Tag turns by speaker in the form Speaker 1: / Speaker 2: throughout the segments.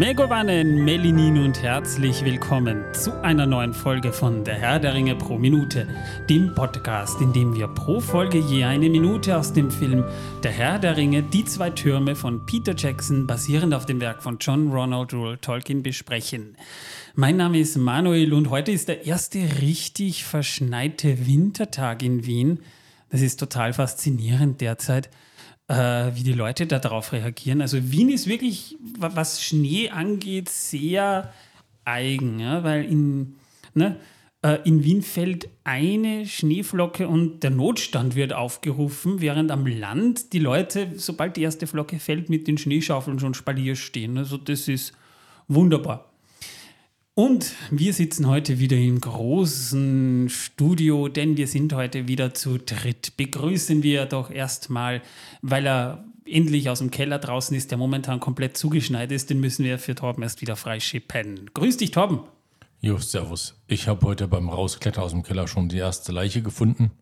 Speaker 1: Megowannen, Melinin und herzlich willkommen zu einer neuen Folge von Der Herr der Ringe pro Minute, dem Podcast, in dem wir pro Folge je eine Minute aus dem Film Der Herr der Ringe, die zwei Türme von Peter Jackson, basierend auf dem Werk von John Ronald Reuel Tolkien, besprechen. Mein Name ist Manuel und heute ist der erste richtig verschneite Wintertag in Wien. Das ist total faszinierend derzeit äh, wie die Leute darauf reagieren. Also Wien ist wirklich, was Schnee angeht, sehr eigen, ja? weil in, ne, äh, in Wien fällt eine Schneeflocke und der Notstand wird aufgerufen, während am Land die Leute, sobald die erste Flocke fällt, mit den Schneeschaufeln schon Spalier stehen. Also das ist wunderbar. Und wir sitzen heute wieder im großen Studio, denn wir sind heute wieder zu dritt. Begrüßen wir doch erstmal, weil er endlich aus dem Keller draußen ist, der momentan komplett zugeschneit ist, den müssen wir für Torben erst wieder freischippen. Grüß dich, Torben.
Speaker 2: Jo, servus. Ich habe heute beim Rausklettern aus dem Keller schon die erste Leiche gefunden.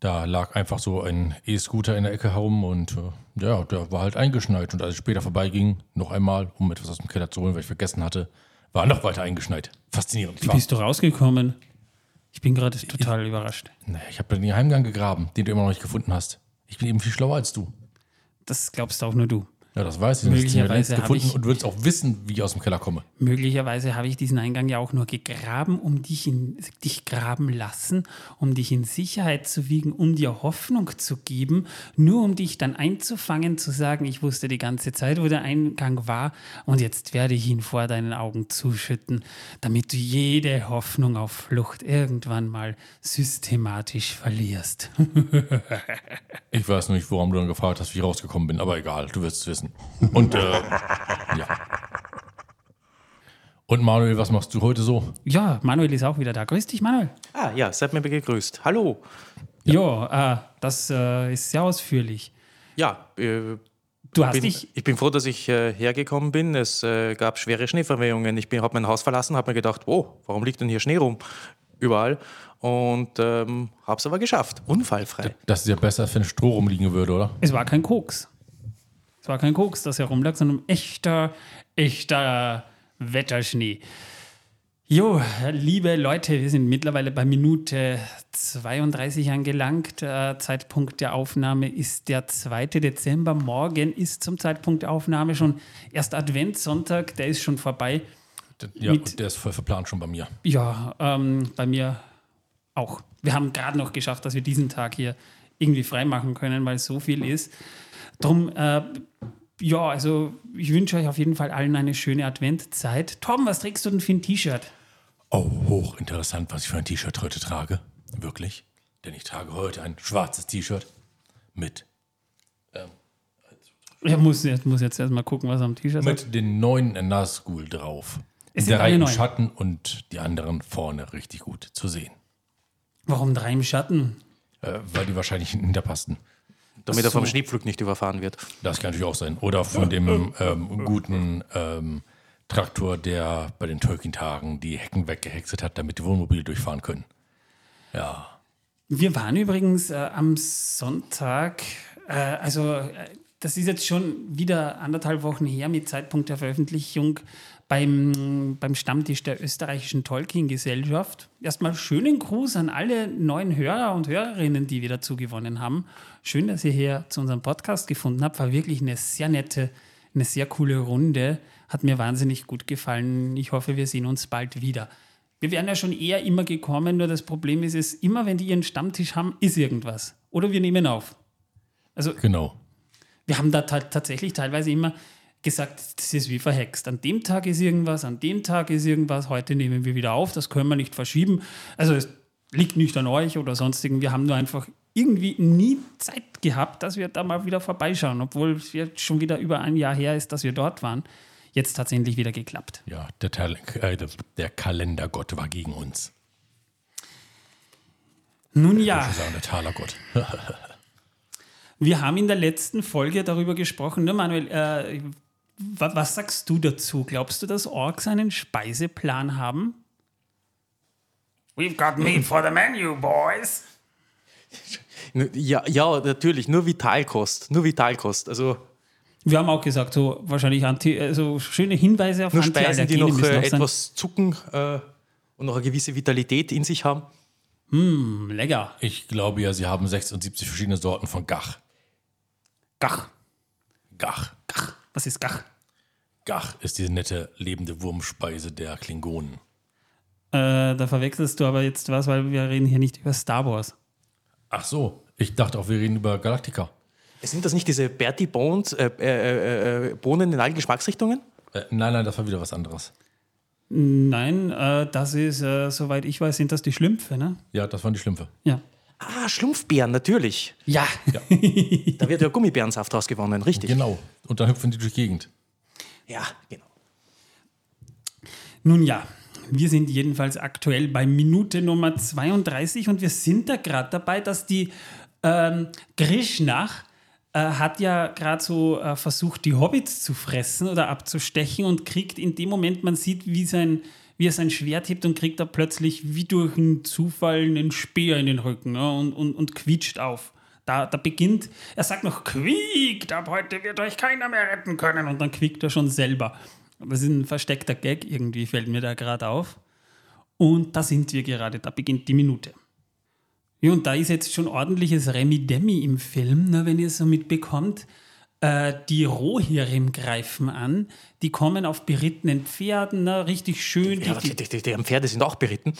Speaker 2: Da lag einfach so ein E-Scooter in der Ecke herum und äh, ja, der war halt eingeschneit. Und als ich später vorbeiging, noch einmal, um etwas aus dem Keller zu holen, weil ich vergessen hatte, war noch weiter eingeschneit. Faszinierend.
Speaker 1: Wie bist du rausgekommen? Ich bin gerade total ich, überrascht.
Speaker 2: Nee, ich habe den Geheimgang gegraben, den du immer noch nicht gefunden hast. Ich bin eben viel schlauer als du.
Speaker 1: Das glaubst auch nur du.
Speaker 2: Ja, das weiß ich.
Speaker 1: Möglicherweise
Speaker 2: gefunden ich, und würdest auch wissen, wie ich aus dem Keller komme.
Speaker 1: Möglicherweise habe ich diesen Eingang ja auch nur gegraben, um dich, in, dich graben lassen, um dich in Sicherheit zu wiegen, um dir Hoffnung zu geben, nur um dich dann einzufangen, zu sagen, ich wusste die ganze Zeit, wo der Eingang war und jetzt werde ich ihn vor deinen Augen zuschütten, damit du jede Hoffnung auf Flucht irgendwann mal systematisch verlierst.
Speaker 2: ich weiß nicht, warum du dann gefragt hast, wie ich rausgekommen bin, aber egal, du wirst es wissen. Und äh, ja. Und Manuel, was machst du heute so?
Speaker 1: Ja, Manuel ist auch wieder da. Grüß dich, Manuel.
Speaker 3: Ah, ja, seid mir gegrüßt. Hallo.
Speaker 1: Ja, ja äh, das äh, ist sehr ausführlich.
Speaker 3: Ja, äh, du hast bin, dich. Ich bin froh, dass ich äh, hergekommen bin. Es äh, gab schwere Schneeverwehungen. Ich habe mein Haus verlassen, habe mir gedacht, oh, warum liegt denn hier Schnee rum? Überall. Und ähm, habe es aber geschafft. Unfallfrei.
Speaker 2: Das ist ja besser, als wenn Stroh rumliegen würde, oder?
Speaker 1: Es war kein Koks. Es war kein Koks, das herumlag, sondern echter, echter Wetterschnee. Jo, liebe Leute, wir sind mittlerweile bei Minute 32 angelangt. Äh, Zeitpunkt der Aufnahme ist der 2. Dezember. Morgen ist zum Zeitpunkt der Aufnahme schon erst Adventssonntag, der ist schon vorbei.
Speaker 2: Ja, Mit, der ist voll verplant schon bei mir.
Speaker 1: Ja, ähm, bei mir auch. Wir haben gerade noch geschafft, dass wir diesen Tag hier irgendwie freimachen können, weil es so viel ist. Drum, äh, ja, also ich wünsche euch auf jeden Fall allen eine schöne Adventzeit. Tom, was trägst du denn für ein T-Shirt?
Speaker 2: Oh, hochinteressant, was ich für ein T-Shirt heute trage. Wirklich. Denn ich trage heute ein schwarzes T-Shirt mit.
Speaker 1: Ähm, ich muss jetzt, muss jetzt erstmal gucken, was am T-Shirt ist.
Speaker 2: Mit den neuen Nazgul drauf. Es der Reihe im Schatten und die anderen vorne richtig gut zu sehen.
Speaker 1: Warum drei im Schatten?
Speaker 2: Äh, weil die wahrscheinlich hinter passten.
Speaker 3: Damit so. er vom Schneepflug nicht überfahren wird.
Speaker 2: Das kann natürlich auch sein. Oder von dem ähm, guten ähm, Traktor, der bei den Tolkien-Tagen die Hecken weggehexet hat, damit die Wohnmobile durchfahren können. Ja.
Speaker 1: Wir waren übrigens äh, am Sonntag, äh, also äh, das ist jetzt schon wieder anderthalb Wochen her mit Zeitpunkt der Veröffentlichung beim, beim Stammtisch der österreichischen Tolkien-Gesellschaft. Erstmal schönen Gruß an alle neuen Hörer und Hörerinnen, die wir dazu gewonnen haben. Schön, dass ihr hier zu unserem Podcast gefunden habt. War wirklich eine sehr nette, eine sehr coole Runde. Hat mir wahnsinnig gut gefallen. Ich hoffe, wir sehen uns bald wieder. Wir wären ja schon eher immer gekommen, nur das Problem ist, es immer wenn die ihren Stammtisch haben, ist irgendwas. Oder wir nehmen auf.
Speaker 2: Also genau.
Speaker 1: Wir haben da tatsächlich teilweise immer gesagt, das ist wie verhext. An dem Tag ist irgendwas, an dem Tag ist irgendwas, heute nehmen wir wieder auf, das können wir nicht verschieben. Also es liegt nicht an euch oder sonstigen. Wir haben nur einfach irgendwie nie Zeit gehabt, dass wir da mal wieder vorbeischauen, obwohl es jetzt schon wieder über ein Jahr her ist, dass wir dort waren. Jetzt hat es endlich wieder geklappt.
Speaker 2: Ja, der, äh, der Kalendergott war gegen uns.
Speaker 1: Nun ja.
Speaker 2: Ich sagen, der Talergott.
Speaker 1: wir haben in der letzten Folge darüber gesprochen, ne, Manuel, äh, was sagst du dazu? Glaubst du, dass Orks einen Speiseplan haben?
Speaker 4: We've got meat for the menu, boys.
Speaker 3: Ja, ja, natürlich, nur Vitalkost, nur Vitalkost. Also
Speaker 1: Wir haben auch gesagt, so wahrscheinlich anti, also schöne Hinweise auf
Speaker 3: Nur Speisen, die noch, äh, etwas zucken äh, und noch eine gewisse Vitalität in sich haben.
Speaker 1: Mm, lecker.
Speaker 2: Ich glaube ja, sie haben 76 verschiedene Sorten von Gach.
Speaker 1: Gach.
Speaker 2: Gach.
Speaker 1: Gach. Was ist Gach?
Speaker 2: Gach ist diese nette lebende Wurmspeise der Klingonen.
Speaker 1: Äh, da verwechselst du aber jetzt was, weil wir reden hier nicht über Star Wars.
Speaker 2: Ach so, ich dachte auch, wir reden über Galactica.
Speaker 3: Sind das nicht diese Bertie Bones, äh, äh, äh, Bohnen in allen Geschmacksrichtungen?
Speaker 2: Äh, nein, nein, das war wieder was anderes.
Speaker 1: Nein, äh, das ist, äh, soweit ich weiß, sind das die Schlümpfe, ne?
Speaker 2: Ja, das waren die Schlümpfe.
Speaker 1: Ja.
Speaker 3: Ah, Schlumpfbeeren, natürlich.
Speaker 1: Ja.
Speaker 2: Ja.
Speaker 3: Da wird ja Gummibärensaft rausgewonnen, richtig.
Speaker 2: Genau. Und dann hüpfen die durch die Gegend.
Speaker 3: Ja, genau.
Speaker 1: Nun ja, wir sind jedenfalls aktuell bei Minute Nummer 32 und wir sind da gerade dabei, dass die ähm, Grishnach äh, hat ja gerade so äh, versucht, die Hobbits zu fressen oder abzustechen und kriegt in dem Moment, man sieht, wie, sein, wie er sein Schwert hebt und kriegt da plötzlich wie durch einen Zufall einen Speer in den Rücken ne, und, und, und quietscht auf. Da, da beginnt, er sagt noch, quiekt, ab heute wird euch keiner mehr retten können. Und dann quiekt er schon selber. Es ist ein versteckter Gag, irgendwie fällt mir da gerade auf. Und da sind wir gerade, da beginnt die Minute. Ja, und da ist jetzt schon ordentliches Remi-Demi im Film, ne, wenn ihr es so mitbekommt. Äh, die Rohirrim greifen an, die kommen auf berittenen Pferden, ne, richtig schön.
Speaker 3: Ja, die, die, die, die Pferde sind auch beritten.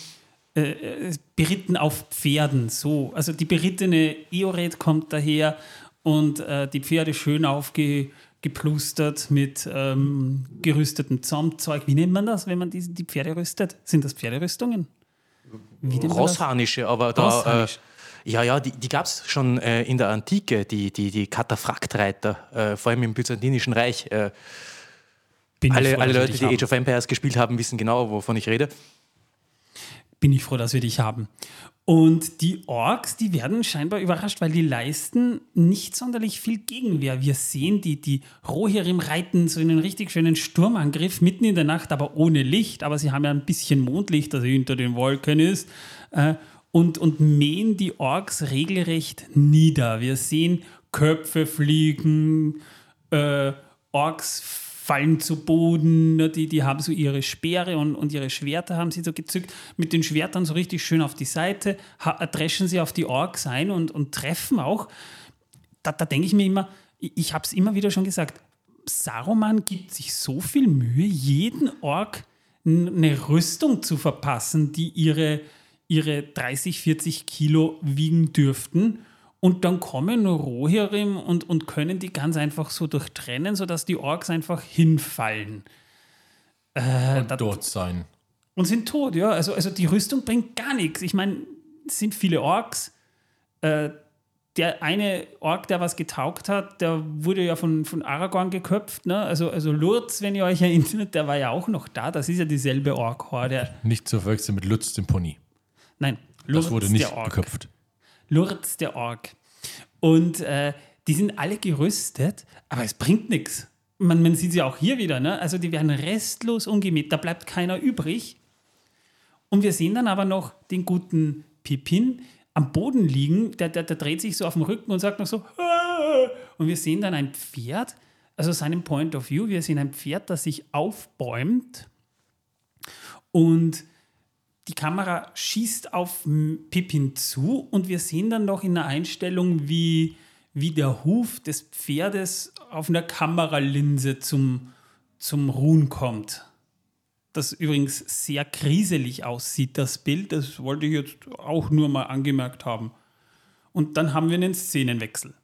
Speaker 1: Äh, äh, beritten auf Pferden, so. Also die berittene Eored kommt daher und äh, die Pferde schön aufgeplustert mit ähm, gerüstetem Zaumzeug. Wie nennt man das, wenn man die, die Pferde rüstet? Sind das Pferderüstungen?
Speaker 3: Rosshanische, aber da. Äh, ja, ja, die, die gab es schon äh, in der Antike, die, die, die Kataphraktreiter, äh, vor allem im Byzantinischen Reich. Äh, alle, froh, alle Leute, die haben. Age of Empires gespielt haben, wissen genau, wovon ich rede
Speaker 1: bin ich froh, dass wir dich haben. Und die Orks, die werden scheinbar überrascht, weil die leisten nicht sonderlich viel Gegenwehr. Wir sehen die, die Rohirrim reiten so in einen richtig schönen Sturmangriff mitten in der Nacht, aber ohne Licht. Aber sie haben ja ein bisschen Mondlicht, das hinter den Wolken ist. Und, und mähen die Orks regelrecht nieder. Wir sehen Köpfe fliegen, äh, Orks fallen zu Boden, ne, die, die haben so ihre Speere und, und ihre Schwerter haben sie so gezückt, mit den Schwertern so richtig schön auf die Seite, dreschen sie auf die Orks ein und, und treffen auch. Da, da denke ich mir immer, ich, ich habe es immer wieder schon gesagt, Saruman gibt sich so viel Mühe, jeden Ork eine Rüstung zu verpassen, die ihre, ihre 30, 40 Kilo wiegen dürften. Und dann kommen Rohirrim und, und können die ganz einfach so durchtrennen, sodass die Orks einfach hinfallen.
Speaker 2: Äh, und dort sein.
Speaker 1: Und sind tot, ja. Also, also die Rüstung bringt gar nichts. Ich meine, es sind viele Orks. Äh, der eine Ork, der was getaugt hat, der wurde ja von, von Aragorn geköpft. Ne? Also, also Lurz, wenn ihr euch erinnert, der war ja auch noch da. Das ist ja dieselbe Ork-Horde.
Speaker 2: Nicht zu verwechseln mit Lutz, dem Pony.
Speaker 1: Nein,
Speaker 2: Lurz, das wurde nicht geköpft.
Speaker 1: Lurz der Ork. Und äh, die sind alle gerüstet, aber es bringt nichts. Man, man sieht sie auch hier wieder, ne? also die werden restlos umgemäht, da bleibt keiner übrig. Und wir sehen dann aber noch den guten Pippin am Boden liegen, der, der, der dreht sich so auf dem Rücken und sagt noch so, Aah! und wir sehen dann ein Pferd, also seinem Point of View, wir sehen ein Pferd, das sich aufbäumt und die Kamera schießt auf Pippin zu und wir sehen dann noch in der Einstellung, wie, wie der Huf des Pferdes auf einer Kameralinse zum, zum Ruhen kommt. Das übrigens sehr kriselig aussieht, das Bild. Das wollte ich jetzt auch nur mal angemerkt haben. Und dann haben wir einen Szenenwechsel.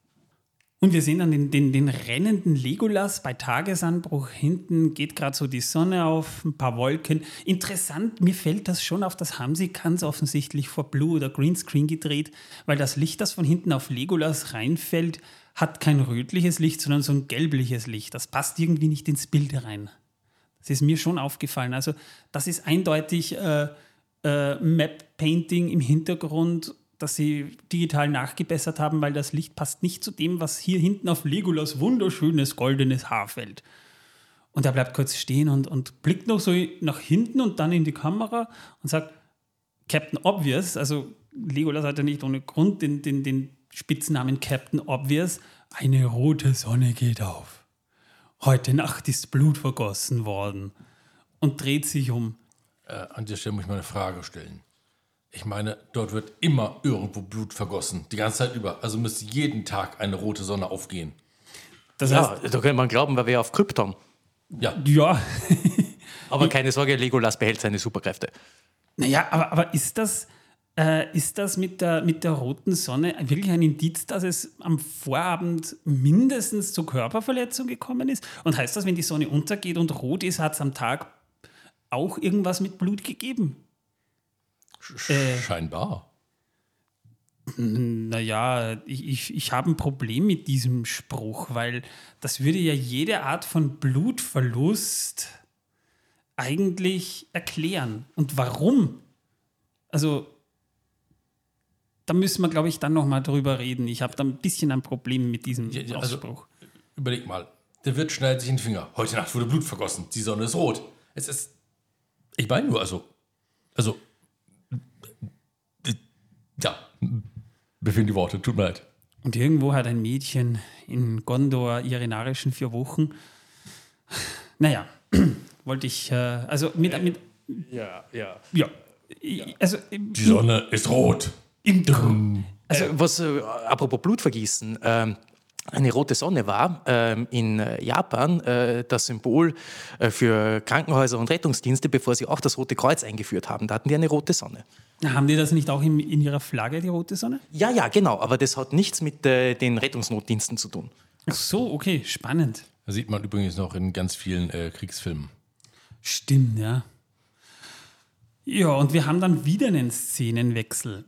Speaker 1: Und wir sehen dann den, den, den rennenden Legolas bei Tagesanbruch. Hinten geht gerade so die Sonne auf, ein paar Wolken. Interessant, mir fällt das schon auf, das haben sie ganz offensichtlich vor Blue oder Greenscreen gedreht, weil das Licht, das von hinten auf Legolas reinfällt, hat kein rötliches Licht, sondern so ein gelbliches Licht. Das passt irgendwie nicht ins Bild rein. Das ist mir schon aufgefallen. Also das ist eindeutig äh, äh, Map-Painting im Hintergrund dass sie digital nachgebessert haben, weil das Licht passt nicht zu dem, was hier hinten auf Legolas wunderschönes goldenes Haar fällt. Und er bleibt kurz stehen und, und blickt noch so nach hinten und dann in die Kamera und sagt, Captain Obvious, also Legolas hat ja nicht ohne Grund den, den, den Spitznamen Captain Obvious, eine rote Sonne geht auf. heute Nacht ist Blut vergossen worden und dreht sich um.
Speaker 2: Äh, an der Stelle muss ich mal eine Frage stellen. Ich meine, dort wird immer irgendwo Blut vergossen, die ganze Zeit über. Also müsste jeden Tag eine rote Sonne aufgehen.
Speaker 3: Das heißt, ja, da könnte man glauben, weil wir auf Krypton.
Speaker 1: Ja. Ja.
Speaker 3: aber keine Sorge, Legolas behält seine Superkräfte.
Speaker 1: Naja, aber, aber ist das, äh, ist das mit der, mit der roten Sonne wirklich ein Indiz, dass es am Vorabend mindestens zur Körperverletzung gekommen ist? Und heißt das, wenn die Sonne untergeht und rot ist, hat es am Tag auch irgendwas mit Blut gegeben?
Speaker 2: Äh, scheinbar.
Speaker 1: Naja, ich, ich, ich habe ein Problem mit diesem Spruch, weil das würde ja jede Art von Blutverlust eigentlich erklären. Und warum? Also, da müssen wir, glaube ich, dann nochmal drüber reden. Ich habe da ein bisschen ein Problem mit diesem ja, also, Ausspruch.
Speaker 2: Überleg mal, der Wirt schneidet sich in den Finger. Heute Nacht wurde Blut vergossen. Die Sonne ist rot. Es ist. Ich meine nur, also. Also. Ja, mir fehlen die Worte, tut mir leid.
Speaker 1: Und irgendwo hat ein Mädchen in Gondor ihre narischen vier Wochen. Naja, wollte ich, äh, also mit, mit.
Speaker 3: Ja, ja.
Speaker 1: Ja. Also,
Speaker 2: die Sonne ist rot.
Speaker 3: Also, was, äh, apropos Blutvergießen, ähm, eine rote Sonne war ähm, in äh, Japan äh, das Symbol äh, für Krankenhäuser und Rettungsdienste, bevor sie auch das Rote Kreuz eingeführt haben. Da hatten die eine rote Sonne.
Speaker 1: Haben die das nicht auch in, in ihrer Flagge, die rote Sonne?
Speaker 3: Ja, ja, genau. Aber das hat nichts mit äh, den Rettungsnotdiensten zu tun.
Speaker 1: Ach so, okay, spannend.
Speaker 2: Das sieht man übrigens noch in ganz vielen äh, Kriegsfilmen.
Speaker 1: Stimmt, ja. Ja, und wir haben dann wieder einen Szenenwechsel.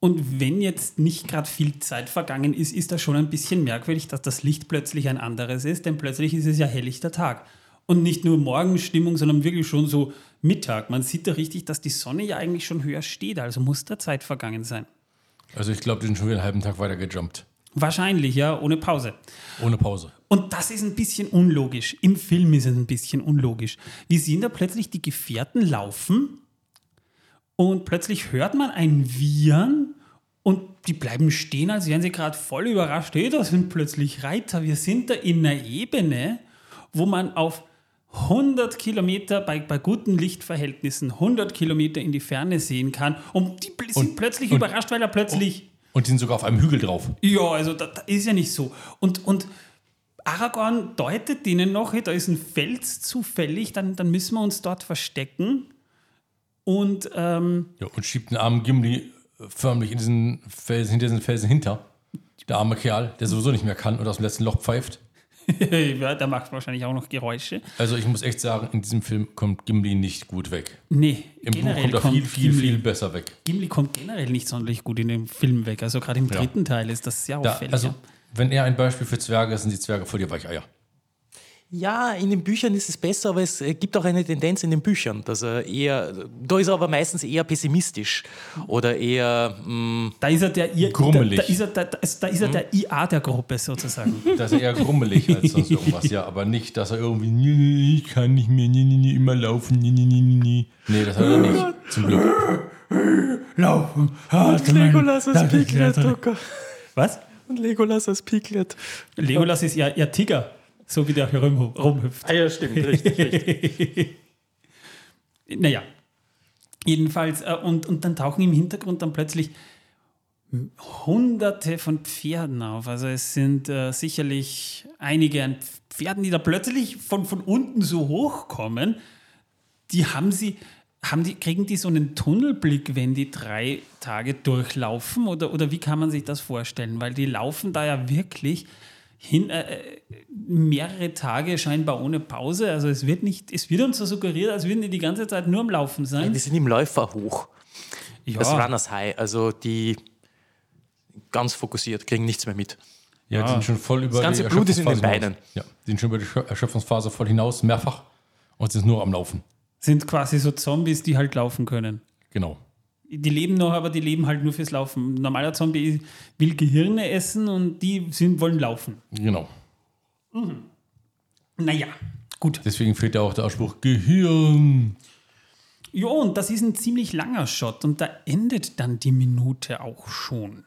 Speaker 1: Und wenn jetzt nicht gerade viel Zeit vergangen ist, ist das schon ein bisschen merkwürdig, dass das Licht plötzlich ein anderes ist, denn plötzlich ist es ja helllichter Tag. Und nicht nur Morgenstimmung, sondern wirklich schon so Mittag. Man sieht da richtig, dass die Sonne ja eigentlich schon höher steht, also muss da Zeit vergangen sein.
Speaker 2: Also ich glaube, die sind schon wieder einen halben Tag weiter gejumpt.
Speaker 1: Wahrscheinlich, ja, ohne Pause.
Speaker 2: Ohne Pause.
Speaker 1: Und das ist ein bisschen unlogisch. Im Film ist es ein bisschen unlogisch. Wir sehen da plötzlich die Gefährten laufen und plötzlich hört man ein Wiehern und die bleiben stehen, als wären sie gerade voll überrascht. Hey, da sind plötzlich Reiter. Wir sind da in einer Ebene, wo man auf 100 Kilometer bei, bei guten Lichtverhältnissen 100 Kilometer in die Ferne sehen kann. Und die sind und, plötzlich und, überrascht, weil er plötzlich.
Speaker 2: Und die sind sogar auf einem Hügel drauf.
Speaker 1: Ja, also das, das ist ja nicht so. Und, und Aragorn deutet denen noch, hey, da ist ein Fels zufällig, dann, dann müssen wir uns dort verstecken. Und, ähm,
Speaker 2: ja, und schiebt den armen Gimli förmlich in diesen Felsen, hinter diesen Felsen hinter. Der arme Kerl, der sowieso nicht mehr kann und aus dem letzten Loch pfeift.
Speaker 1: ja, der macht wahrscheinlich auch noch Geräusche.
Speaker 2: Also ich muss echt sagen, in diesem Film kommt Gimli nicht gut weg.
Speaker 1: Nee,
Speaker 2: Im Buch kommt er viel, viel, Gimli, viel besser weg.
Speaker 1: Gimli kommt generell nicht sonderlich gut in dem Film weg. Also gerade im dritten ja. Teil ist das sehr auffällig.
Speaker 2: Da, also, wenn er ein Beispiel für Zwerge ist, sind die Zwerge voll die Weicheier.
Speaker 3: Ja, in den Büchern ist es besser, aber es äh, gibt auch eine Tendenz in den Büchern, dass er eher, da ist er aber meistens eher pessimistisch oder eher. Mh,
Speaker 1: mm, da ist er der, I, grummelig. Da, da, ist er, da, da ist er der hm? IA der Gruppe sozusagen.
Speaker 2: Da ist er eher grummelig als sonst irgendwas, ja, aber nicht, dass er irgendwie, ich kann nicht mehr, nie, nie, nie, immer laufen, nie, nie, nie, nie. Nee, das hat er nicht, zum Glück.
Speaker 1: Laufen.
Speaker 3: Und Legolas als Piglet, oh
Speaker 1: Was?
Speaker 3: Und Legolas als Piglet.
Speaker 1: Legolas ist ja, ja Tiger so wie der hier rum, rumhüpft.
Speaker 3: Ah ja, stimmt, richtig, richtig.
Speaker 1: naja, jedenfalls, äh, und, und dann tauchen im Hintergrund dann plötzlich hunderte von Pferden auf. Also es sind äh, sicherlich einige an Pferden, die da plötzlich von, von unten so hochkommen. Die haben sie, haben die, kriegen die so einen Tunnelblick, wenn die drei Tage durchlaufen? Oder, oder wie kann man sich das vorstellen? Weil die laufen da ja wirklich hin, äh, mehrere Tage scheinbar ohne Pause. Also es wird nicht, es wird uns so suggeriert, als würden die die ganze Zeit nur am Laufen sein. Ja,
Speaker 3: die sind im Läufer hoch. Ja. Das Runners High, also die ganz fokussiert, kriegen nichts mehr mit.
Speaker 2: Ja, die sind schon voll über
Speaker 3: das ganze die Blut ist in den Beinen.
Speaker 2: Ja, die sind schon über die Erschöpfungsphase voll hinaus, mehrfach und sind nur am Laufen.
Speaker 1: Sind quasi so Zombies, die halt laufen können.
Speaker 2: Genau
Speaker 1: die leben noch, aber die leben halt nur fürs Laufen. Ein normaler Zombie will Gehirne essen und die sind, wollen laufen.
Speaker 2: Genau.
Speaker 1: Mhm. Naja, gut.
Speaker 2: Deswegen fehlt ja auch der Ausspruch Gehirn.
Speaker 1: Ja, und das ist ein ziemlich langer Shot und da endet dann die Minute auch schon.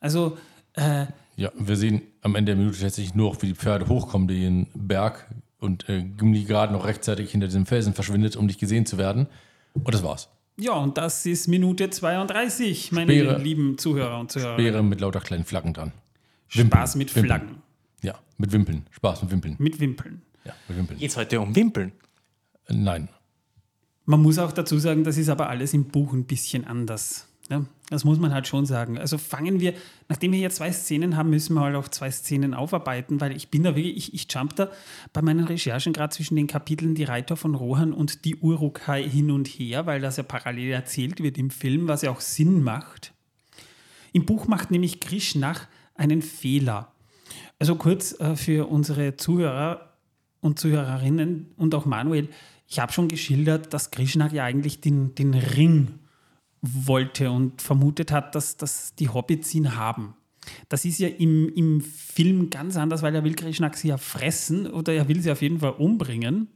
Speaker 1: Also, äh,
Speaker 2: Ja, wir sehen am Ende der Minute tatsächlich nur, wie die Pferde hochkommen, den Berg und äh, Gimli gerade noch rechtzeitig hinter diesem Felsen verschwindet, um nicht gesehen zu werden. Und das war's.
Speaker 1: Ja, und das ist Minute 32, meine Speere, lieben Zuhörer und Zuhörer.
Speaker 2: Speere mit lauter kleinen Flaggen dran.
Speaker 1: Wimpeln, Spaß mit Flaggen.
Speaker 2: Wimpeln. Ja, mit Wimpeln. Spaß mit Wimpeln.
Speaker 1: Mit Wimpeln.
Speaker 3: Ja, mit Wimpeln. Jetzt heute um Wimpeln?
Speaker 2: Äh, nein.
Speaker 1: Man muss auch dazu sagen, das ist aber alles im Buch ein bisschen anders. Ja, das muss man halt schon sagen. Also fangen wir, nachdem wir hier zwei Szenen haben, müssen wir halt auch zwei Szenen aufarbeiten, weil ich bin da wirklich, ich, ich jump da bei meinen Recherchen gerade zwischen den Kapiteln Die Reiter von Rohan und die Urukai hin und her, weil das ja parallel erzählt wird im Film, was ja auch Sinn macht. Im Buch macht nämlich Krishna einen Fehler. Also kurz äh, für unsere Zuhörer und Zuhörerinnen und auch Manuel, ich habe schon geschildert, dass Krishna ja eigentlich den, den Ring wollte und vermutet hat, dass, dass die Hobbits ihn haben. Das ist ja im, im Film ganz anders, weil er will Krishna sie ja fressen oder er will sie auf jeden Fall umbringen.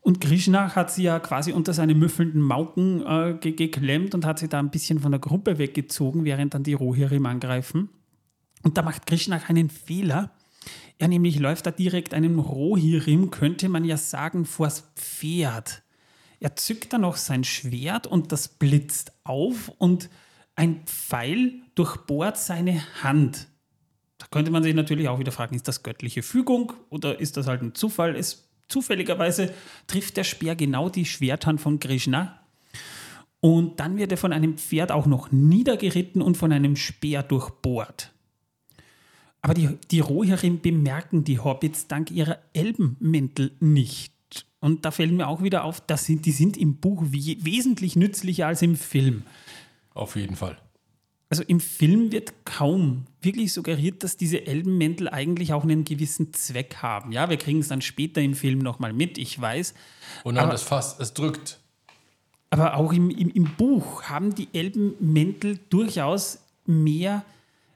Speaker 1: Und Krishna hat sie ja quasi unter seine müffelnden Mauken äh, geklemmt und hat sie da ein bisschen von der Gruppe weggezogen, während dann die Rohirrim angreifen. Und da macht Krishna einen Fehler. Er nämlich läuft da direkt einem Rohirrim, könnte man ja sagen, vors Pferd. Er zückt dann noch sein Schwert und das blitzt auf und ein Pfeil durchbohrt seine Hand. Da könnte man sich natürlich auch wieder fragen, ist das göttliche Fügung oder ist das halt ein Zufall? Es, zufälligerweise trifft der Speer genau die Schwerthand von Krishna. Und dann wird er von einem Pferd auch noch niedergeritten und von einem Speer durchbohrt. Aber die, die Rohirrim bemerken die Hobbits dank ihrer Elbenmäntel nicht. Und da fällt mir auch wieder auf, dass sie, die sind im Buch wie, wesentlich nützlicher als im Film.
Speaker 2: Auf jeden Fall.
Speaker 1: Also im Film wird kaum wirklich suggeriert, dass diese Elbenmäntel eigentlich auch einen gewissen Zweck haben. Ja, wir kriegen es dann später im Film nochmal mit, ich weiß.
Speaker 2: Und dann aber, das Fass, es drückt.
Speaker 1: Aber auch im, im, im Buch haben die Elbenmäntel durchaus mehr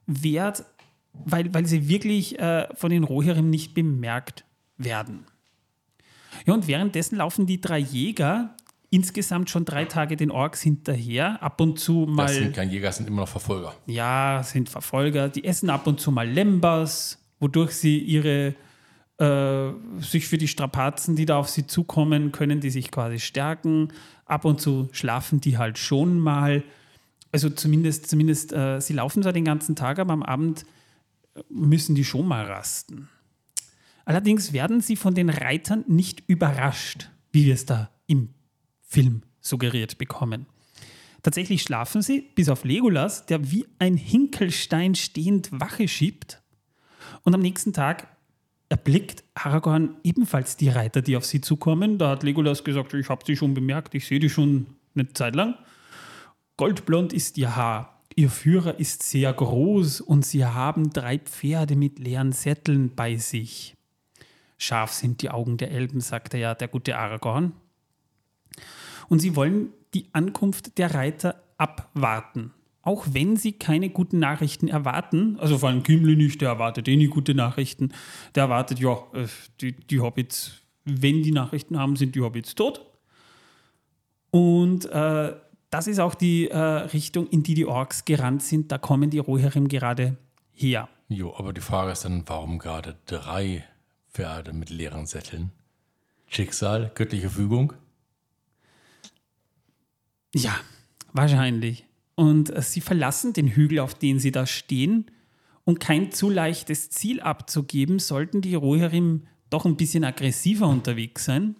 Speaker 1: Wert weil, weil sie wirklich äh, von den Rohirrim nicht bemerkt werden. Ja, und währenddessen laufen die drei Jäger insgesamt schon drei Tage den Orks hinterher. Ab und zu mal. Das
Speaker 2: sind keine Jäger, sind immer noch Verfolger.
Speaker 1: Ja, sind Verfolger. Die essen ab und zu mal Lembas, wodurch sie ihre äh, sich für die Strapazen, die da auf sie zukommen, können die sich quasi stärken. Ab und zu schlafen die halt schon mal. Also zumindest, zumindest äh, sie laufen zwar den ganzen Tag, aber am Abend müssen die schon mal rasten. Allerdings werden sie von den Reitern nicht überrascht, wie wir es da im Film suggeriert bekommen. Tatsächlich schlafen sie, bis auf Legolas, der wie ein Hinkelstein stehend Wache schiebt. Und am nächsten Tag erblickt Aragorn ebenfalls die Reiter, die auf sie zukommen. Da hat Legolas gesagt, ich habe sie schon bemerkt, ich sehe die schon eine Zeit lang. Goldblond ist ihr Haar, Ihr Führer ist sehr groß und sie haben drei Pferde mit leeren Sätteln bei sich. Scharf sind die Augen der Elben, sagte ja der gute Aragorn. Und sie wollen die Ankunft der Reiter abwarten. Auch wenn sie keine guten Nachrichten erwarten, also vor allem Gimli nicht, der erwartet eh nie gute Nachrichten. Der erwartet, ja, äh, die, die Hobbits, wenn die Nachrichten haben, sind die Hobbits tot. Und äh, das ist auch die äh, Richtung, in die die Orks gerannt sind. Da kommen die Rohirrim gerade her.
Speaker 2: Jo, aber die Frage ist dann, warum gerade drei Pferde mit leeren Sätteln? Schicksal, göttliche Fügung?
Speaker 1: Ja, wahrscheinlich. Und äh, sie verlassen den Hügel, auf dem sie da stehen. Um kein zu leichtes Ziel abzugeben, sollten die Rohirrim doch ein bisschen aggressiver unterwegs sein.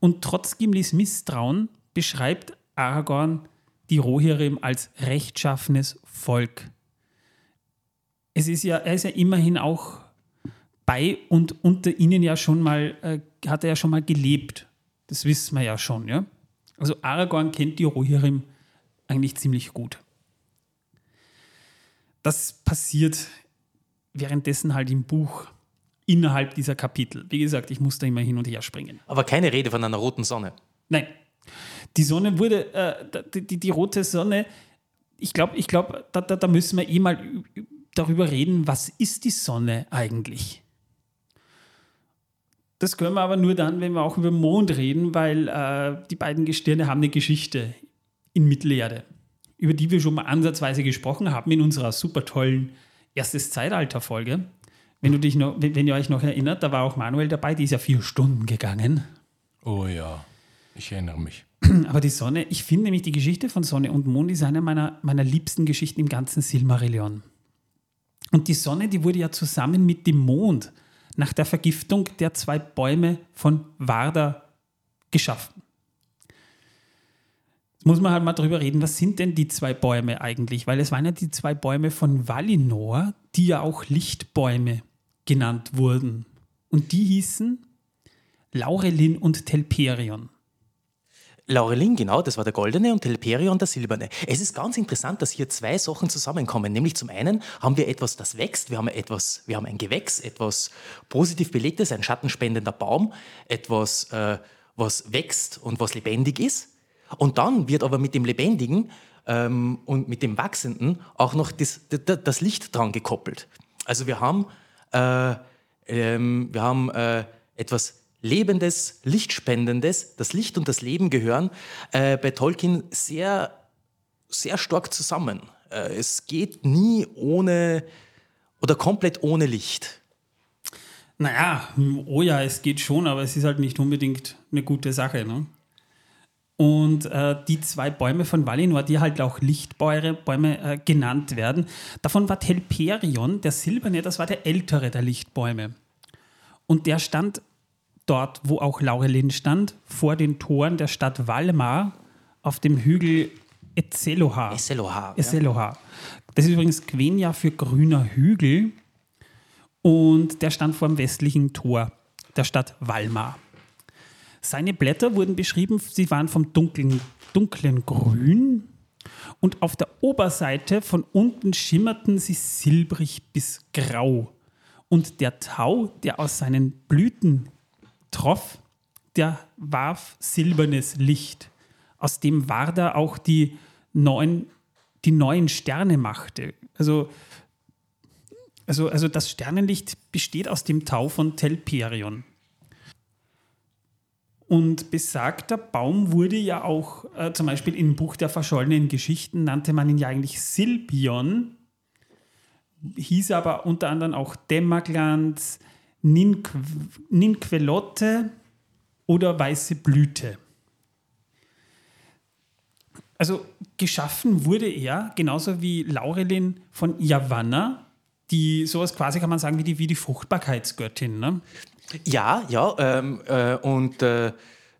Speaker 1: Und trotz Gimlis Misstrauen beschreibt Aragorn die Rohirrim als rechtschaffenes Volk. Es ist ja, er ist ja immerhin auch bei und unter ihnen ja schon mal, äh, hat er ja schon mal gelebt. Das wissen wir ja schon, ja. Also Aragorn kennt die Rohirrim eigentlich ziemlich gut. Das passiert währenddessen halt im Buch innerhalb dieser Kapitel. Wie gesagt, ich muss da immer hin und her springen.
Speaker 3: Aber keine Rede von einer roten Sonne.
Speaker 1: Nein, die Sonne wurde, äh, die, die, die, rote Sonne, ich glaube, ich glaub, da, da, da müssen wir eh mal darüber reden, was ist die Sonne eigentlich? Das können wir aber nur dann, wenn wir auch über Mond reden, weil äh, die beiden Gestirne haben eine Geschichte in Mittelerde. über die wir schon mal ansatzweise gesprochen haben in unserer super tollen erstes Zeitalter-Folge. Wenn, du dich noch, wenn ihr euch noch erinnert, da war auch Manuel dabei, die ist ja vier Stunden gegangen.
Speaker 2: Oh ja, ich erinnere mich.
Speaker 1: Aber die Sonne, ich finde nämlich die Geschichte von Sonne und Mond ist eine meiner, meiner liebsten Geschichten im ganzen Silmarillion. Und die Sonne, die wurde ja zusammen mit dem Mond nach der Vergiftung der zwei Bäume von Varda geschaffen. Jetzt muss man halt mal drüber reden, was sind denn die zwei Bäume eigentlich? Weil es waren ja die zwei Bäume von Valinor, die ja auch Lichtbäume genannt wurden. Und die hießen Laurelin und Telperion.
Speaker 5: Laurelin, genau, das war der goldene und Telperion der silberne. Es ist ganz interessant, dass hier zwei Sachen zusammenkommen. Nämlich zum einen haben wir etwas, das wächst, wir haben etwas, wir haben ein Gewächs, etwas positiv belegtes, ein schattenspendender Baum, etwas, äh, was wächst und was lebendig ist. Und dann wird aber mit dem Lebendigen ähm, und mit dem Wachsenden auch noch das, das, Licht dran gekoppelt. Also wir haben, äh, ähm, wir haben äh, etwas Lebendes, Lichtspendendes, das Licht und das Leben gehören äh, bei Tolkien sehr, sehr stark zusammen. Äh, es geht nie ohne oder komplett ohne Licht.
Speaker 1: Naja, oh ja, es geht schon, aber es ist halt nicht unbedingt eine gute Sache. Ne? Und äh, die zwei Bäume von Valinor, die halt auch Lichtbäume äh, genannt werden, davon war Telperion, der silberne, das war der ältere der Lichtbäume. Und der stand dort, wo auch Laurelin stand, vor den Toren der Stadt Valmar auf dem Hügel Etzelohar.
Speaker 5: Etzelohar.
Speaker 1: Etzelohar. Ja. Das ist übrigens Quenya für grüner Hügel und der stand vor dem westlichen Tor der Stadt Valmar. Seine Blätter wurden beschrieben, sie waren vom dunklen, dunklen Grün und auf der Oberseite von unten schimmerten sie silbrig bis grau. Und der Tau, der aus seinen Blüten Troff, der warf silbernes Licht, aus dem Warda auch die neuen, die neuen Sterne machte. Also, also, also das Sternenlicht besteht aus dem Tau von Telperion. Und besagter Baum wurde ja auch, äh, zum Beispiel im Buch der verschollenen Geschichten, nannte man ihn ja eigentlich Silpion, hieß aber unter anderem auch Dämmerglanz, Ninqu Ninquelotte oder weiße Blüte. Also geschaffen wurde er, genauso wie Laurelin von Yavanna, die sowas quasi kann man sagen wie die, wie die Fruchtbarkeitsgöttin. Ne?
Speaker 5: Ja, ja, ähm, äh, und äh,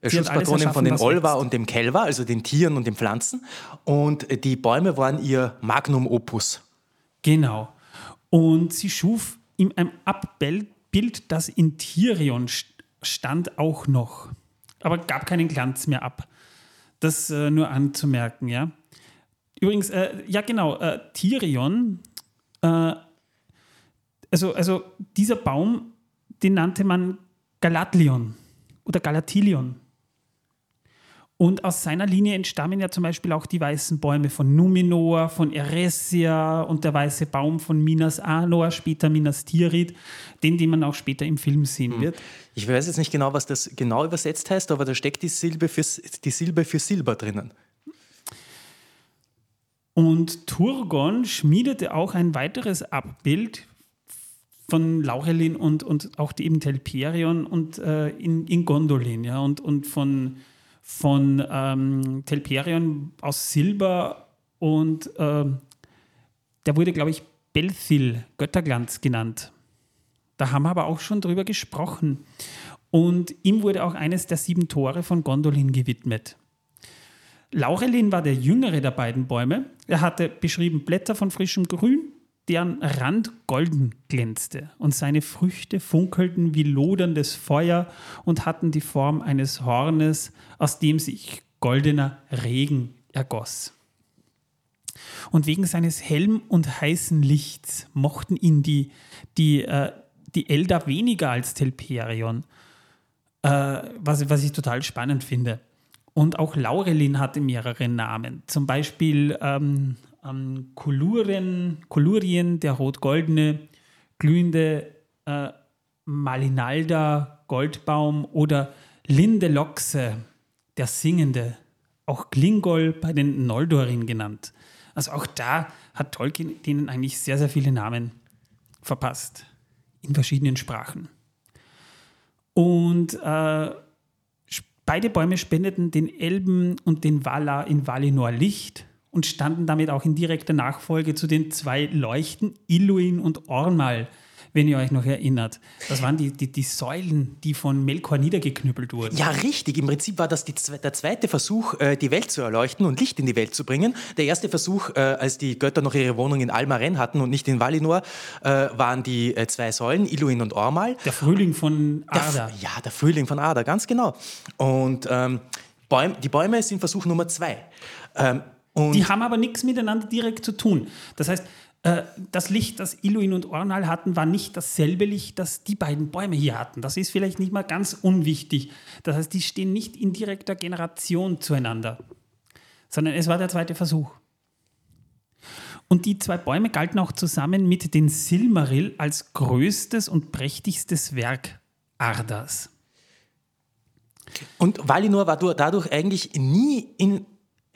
Speaker 5: Schutzpatronin von den Olva und dem Kelva, also den Tieren und den Pflanzen. Und äh, die Bäume waren ihr Magnum Opus.
Speaker 1: Genau. Und sie schuf in einem Abbild Bild, das in Tyrion stand, auch noch. Aber gab keinen Glanz mehr ab. Das äh, nur anzumerken, ja. Übrigens, äh, ja genau, äh, Tyrion, äh, also, also dieser Baum, den nannte man Galatlion oder Galatilion. Und aus seiner Linie entstammen ja zum Beispiel auch die weißen Bäume von Numenor, von Eresia und der weiße Baum von Minas Anor, später Minas Tirith, den, den man auch später im Film sehen hm. wird.
Speaker 5: Ich weiß jetzt nicht genau, was das genau übersetzt heißt, aber da steckt die Silbe für, die Silbe für Silber drinnen.
Speaker 1: Und Turgon schmiedete auch ein weiteres Abbild von Laurelin und, und auch eben Telperion und äh, in, in Gondolin, ja, und, und von von ähm, Telperion aus Silber und äh, der wurde, glaube ich, Belthil, Götterglanz genannt. Da haben wir aber auch schon drüber gesprochen. Und ihm wurde auch eines der sieben Tore von Gondolin gewidmet. Laurelin war der jüngere der beiden Bäume. Er hatte beschrieben Blätter von frischem Grün, deren Rand golden glänzte, und seine Früchte funkelten wie loderndes Feuer und hatten die Form eines Hornes, aus dem sich goldener Regen ergoss. Und wegen seines hellen und heißen Lichts mochten ihn die, die, äh, die Elder weniger als Telperion, äh, was, was ich total spannend finde. Und auch Laurelin hatte mehrere Namen. Zum Beispiel ähm, ähm, Kolurien, Kolurien, der rot-goldene, glühende äh, Malinalda, Goldbaum oder Linde Loxe, der singende auch Glingol bei den Noldorin genannt. Also auch da hat Tolkien denen eigentlich sehr, sehr viele Namen verpasst. In verschiedenen Sprachen. Und äh, beide Bäume spendeten den Elben und den Valar in Valinor Licht und standen damit auch in direkter Nachfolge zu den zwei Leuchten, Illuin und Ormal, wenn ihr euch noch erinnert. Das waren die, die, die Säulen, die von Melkor niedergeknüppelt wurden.
Speaker 5: Ja, richtig. Im Prinzip war das die, der zweite Versuch, äh, die Welt zu erleuchten und Licht in die Welt zu bringen. Der erste Versuch, äh, als die Götter noch ihre Wohnung in Almaren hatten und nicht in Valinor, äh, waren die zwei Säulen, Iluin und Ormal.
Speaker 1: Der Frühling von Ada.
Speaker 5: Der, ja, der Frühling von Ada, ganz genau. Und ähm, Bäum, die Bäume sind Versuch Nummer zwei.
Speaker 1: Ähm, die haben aber nichts miteinander direkt zu tun. Das heißt, äh, das Licht, das Iluin und Ornal hatten, war nicht dasselbe Licht, das die beiden Bäume hier hatten. Das ist vielleicht nicht mal ganz unwichtig. Das heißt, die stehen nicht in direkter Generation zueinander, sondern es war der zweite Versuch. Und die zwei Bäume galten auch zusammen mit den Silmaril als größtes und prächtigstes Werk Ardas.
Speaker 5: Und Valinor war dadurch eigentlich nie in,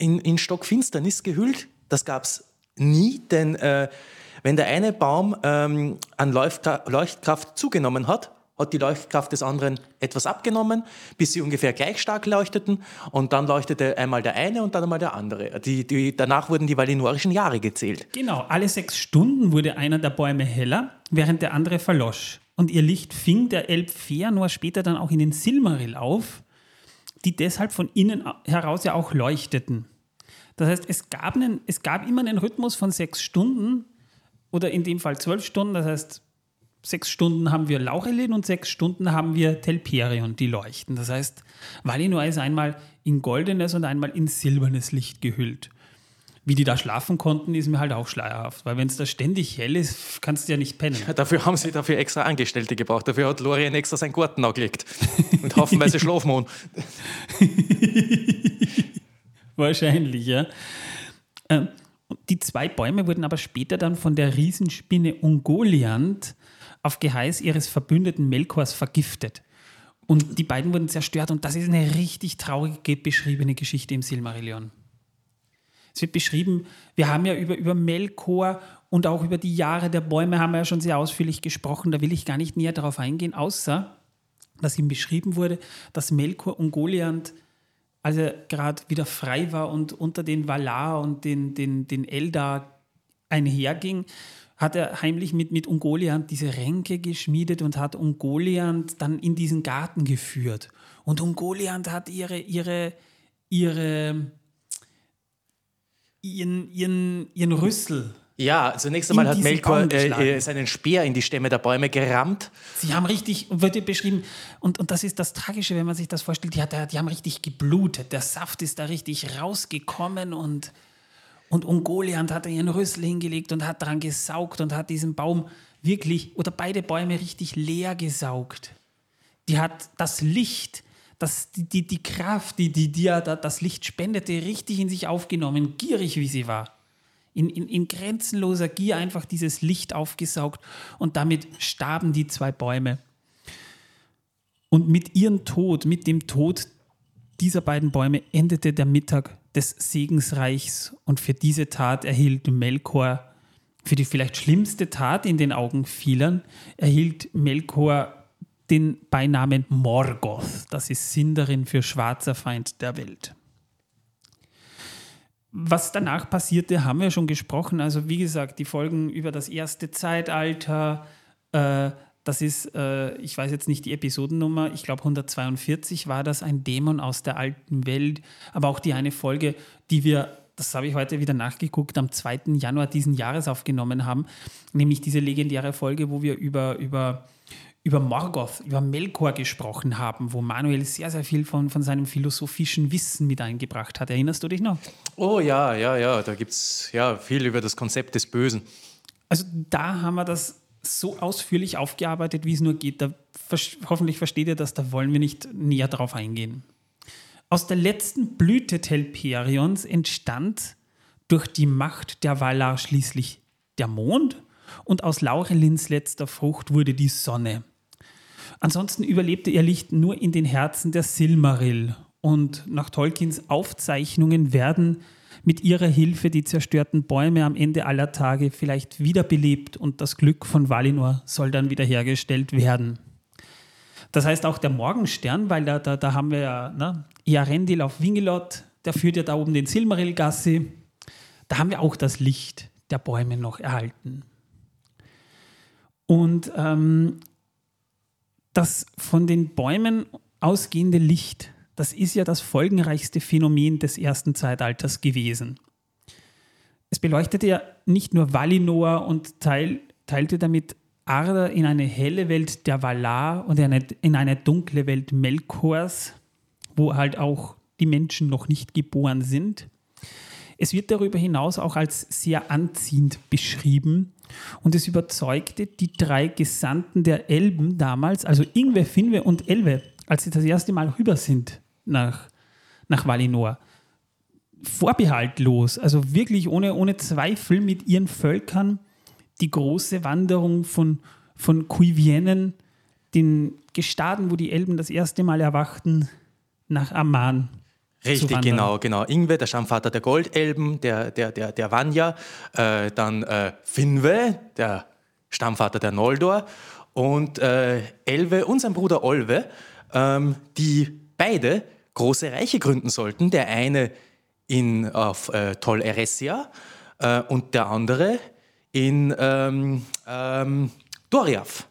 Speaker 5: in, in Stockfinsternis gehüllt. Das gab es nie, denn äh, wenn der eine Baum ähm, an Leuchtkraft zugenommen hat, hat die Leuchtkraft des anderen etwas abgenommen, bis sie ungefähr gleich stark leuchteten und dann leuchtete einmal der eine und dann einmal der andere. Die, die, danach wurden die valinorischen Jahre gezählt.
Speaker 1: Genau, alle sechs Stunden wurde einer der Bäume heller, während der andere verlosch. Und ihr Licht fing der Elb Fëanor später dann auch in den Silmaril auf, die deshalb von innen heraus ja auch leuchteten. Das heißt, es gab, einen, es gab immer einen Rhythmus von sechs Stunden oder in dem Fall zwölf Stunden. Das heißt, sechs Stunden haben wir Laurelin und sechs Stunden haben wir Telperion, die leuchten. Das heißt, Valinor ist einmal in goldenes und einmal in silbernes Licht gehüllt. Wie die da schlafen konnten, ist mir halt auch schleierhaft, weil wenn es da ständig hell ist, kannst du ja nicht pennen. Ja,
Speaker 5: dafür haben sie dafür extra Angestellte gebraucht. Dafür hat Lorien extra seinen Garten angelegt. Und haufenweise schlafen
Speaker 1: Wahrscheinlich, ja. Ähm, die zwei Bäume wurden aber später dann von der Riesenspinne Ungoliant auf Geheiß ihres Verbündeten Melkors vergiftet. Und die beiden wurden zerstört und das ist eine richtig traurige beschriebene Geschichte im Silmarillion. Es wird beschrieben, wir haben ja über, über Melkor und auch über die Jahre der Bäume haben wir ja schon sehr ausführlich gesprochen, da will ich gar nicht näher darauf eingehen, außer dass ihm beschrieben wurde, dass Melkor Ungoliant als er gerade wieder frei war und unter den Valar und den, den, den Eldar einherging, hat er heimlich mit, mit Ungoliant diese Ränke geschmiedet und hat Ungoliant dann in diesen Garten geführt. Und Ungoliant hat ihre, ihre, ihre, ihren, ihren, ihren Rüssel
Speaker 5: ja, zunächst einmal hat Melkor äh, äh, seinen Speer in die Stämme der Bäume gerammt.
Speaker 1: Sie haben richtig, wird beschrieben, und, und das ist das Tragische, wenn man sich das vorstellt, die, hat, die haben richtig geblutet. Der Saft ist da richtig rausgekommen und, und Ungoliant hat ihren Rüssel hingelegt und hat daran gesaugt und hat diesen Baum wirklich, oder beide Bäume richtig leer gesaugt. Die hat das Licht, das, die, die, die Kraft, die, die, die das Licht spendete, richtig in sich aufgenommen, gierig wie sie war in, in, in grenzenloser Gier einfach dieses Licht aufgesaugt und damit starben die zwei Bäume. Und mit ihrem Tod, mit dem Tod dieser beiden Bäume endete der Mittag des Segensreichs und für diese Tat erhielt Melkor, für die vielleicht schlimmste Tat in den Augen vieler, erhielt Melkor den Beinamen Morgoth. Das ist Sinderin für schwarzer Feind der Welt. Was danach passierte, haben wir schon gesprochen. Also wie gesagt, die Folgen über das erste Zeitalter, äh, das ist, äh, ich weiß jetzt nicht die Episodennummer, ich glaube 142 war das, ein Dämon aus der alten Welt, aber auch die eine Folge, die wir, das habe ich heute wieder nachgeguckt, am 2. Januar diesen Jahres aufgenommen haben, nämlich diese legendäre Folge, wo wir über, über über Morgoth, über Melkor gesprochen haben, wo Manuel sehr, sehr viel von, von seinem philosophischen Wissen mit eingebracht hat. Erinnerst du dich noch?
Speaker 5: Oh ja, ja, ja, da gibt es ja viel über das Konzept des Bösen.
Speaker 1: Also da haben wir das so ausführlich aufgearbeitet, wie es nur geht. Da, hoffentlich versteht ihr das, da wollen wir nicht näher drauf eingehen. Aus der letzten Blüte Telperions entstand durch die Macht der Valar schließlich der Mond und aus Laurelins letzter Frucht wurde die Sonne. Ansonsten überlebte ihr Licht nur in den Herzen der Silmaril Und nach Tolkiens Aufzeichnungen werden mit ihrer Hilfe die zerstörten Bäume am Ende aller Tage vielleicht wiederbelebt und das Glück von Valinor soll dann wiederhergestellt werden. Das heißt auch der Morgenstern, weil da, da, da haben wir ja ne, Earendil auf Wingelot, der führt ja da oben den Silmarillgassi. Da haben wir auch das Licht der Bäume noch erhalten. Und ähm, das von den Bäumen ausgehende Licht, das ist ja das folgenreichste Phänomen des ersten Zeitalters gewesen. Es beleuchtete ja nicht nur Valinor und teil, teilte damit Arda in eine helle Welt der Valar und in eine, in eine dunkle Welt Melkors, wo halt auch die Menschen noch nicht geboren sind. Es wird darüber hinaus auch als sehr anziehend beschrieben und es überzeugte die drei Gesandten der Elben damals, also Ingwe, Finwe und Elwe, als sie das erste Mal rüber sind nach, nach Valinor. Vorbehaltlos, also wirklich ohne, ohne Zweifel mit ihren Völkern die große Wanderung von, von Cuivienen, den Gestaden, wo die Elben das erste Mal erwachten, nach Amman
Speaker 5: Richtig, genau, genau. Ingwe, der Stammvater der Goldelben, der, der, der, der Vanya, äh, dann äh, Finwe, der Stammvater der Noldor und äh, Elwe und sein Bruder Olwe, ähm, die beide große Reiche gründen sollten. Der eine in, auf äh, Tol Eressia äh, und der andere in ähm, ähm, Doriath.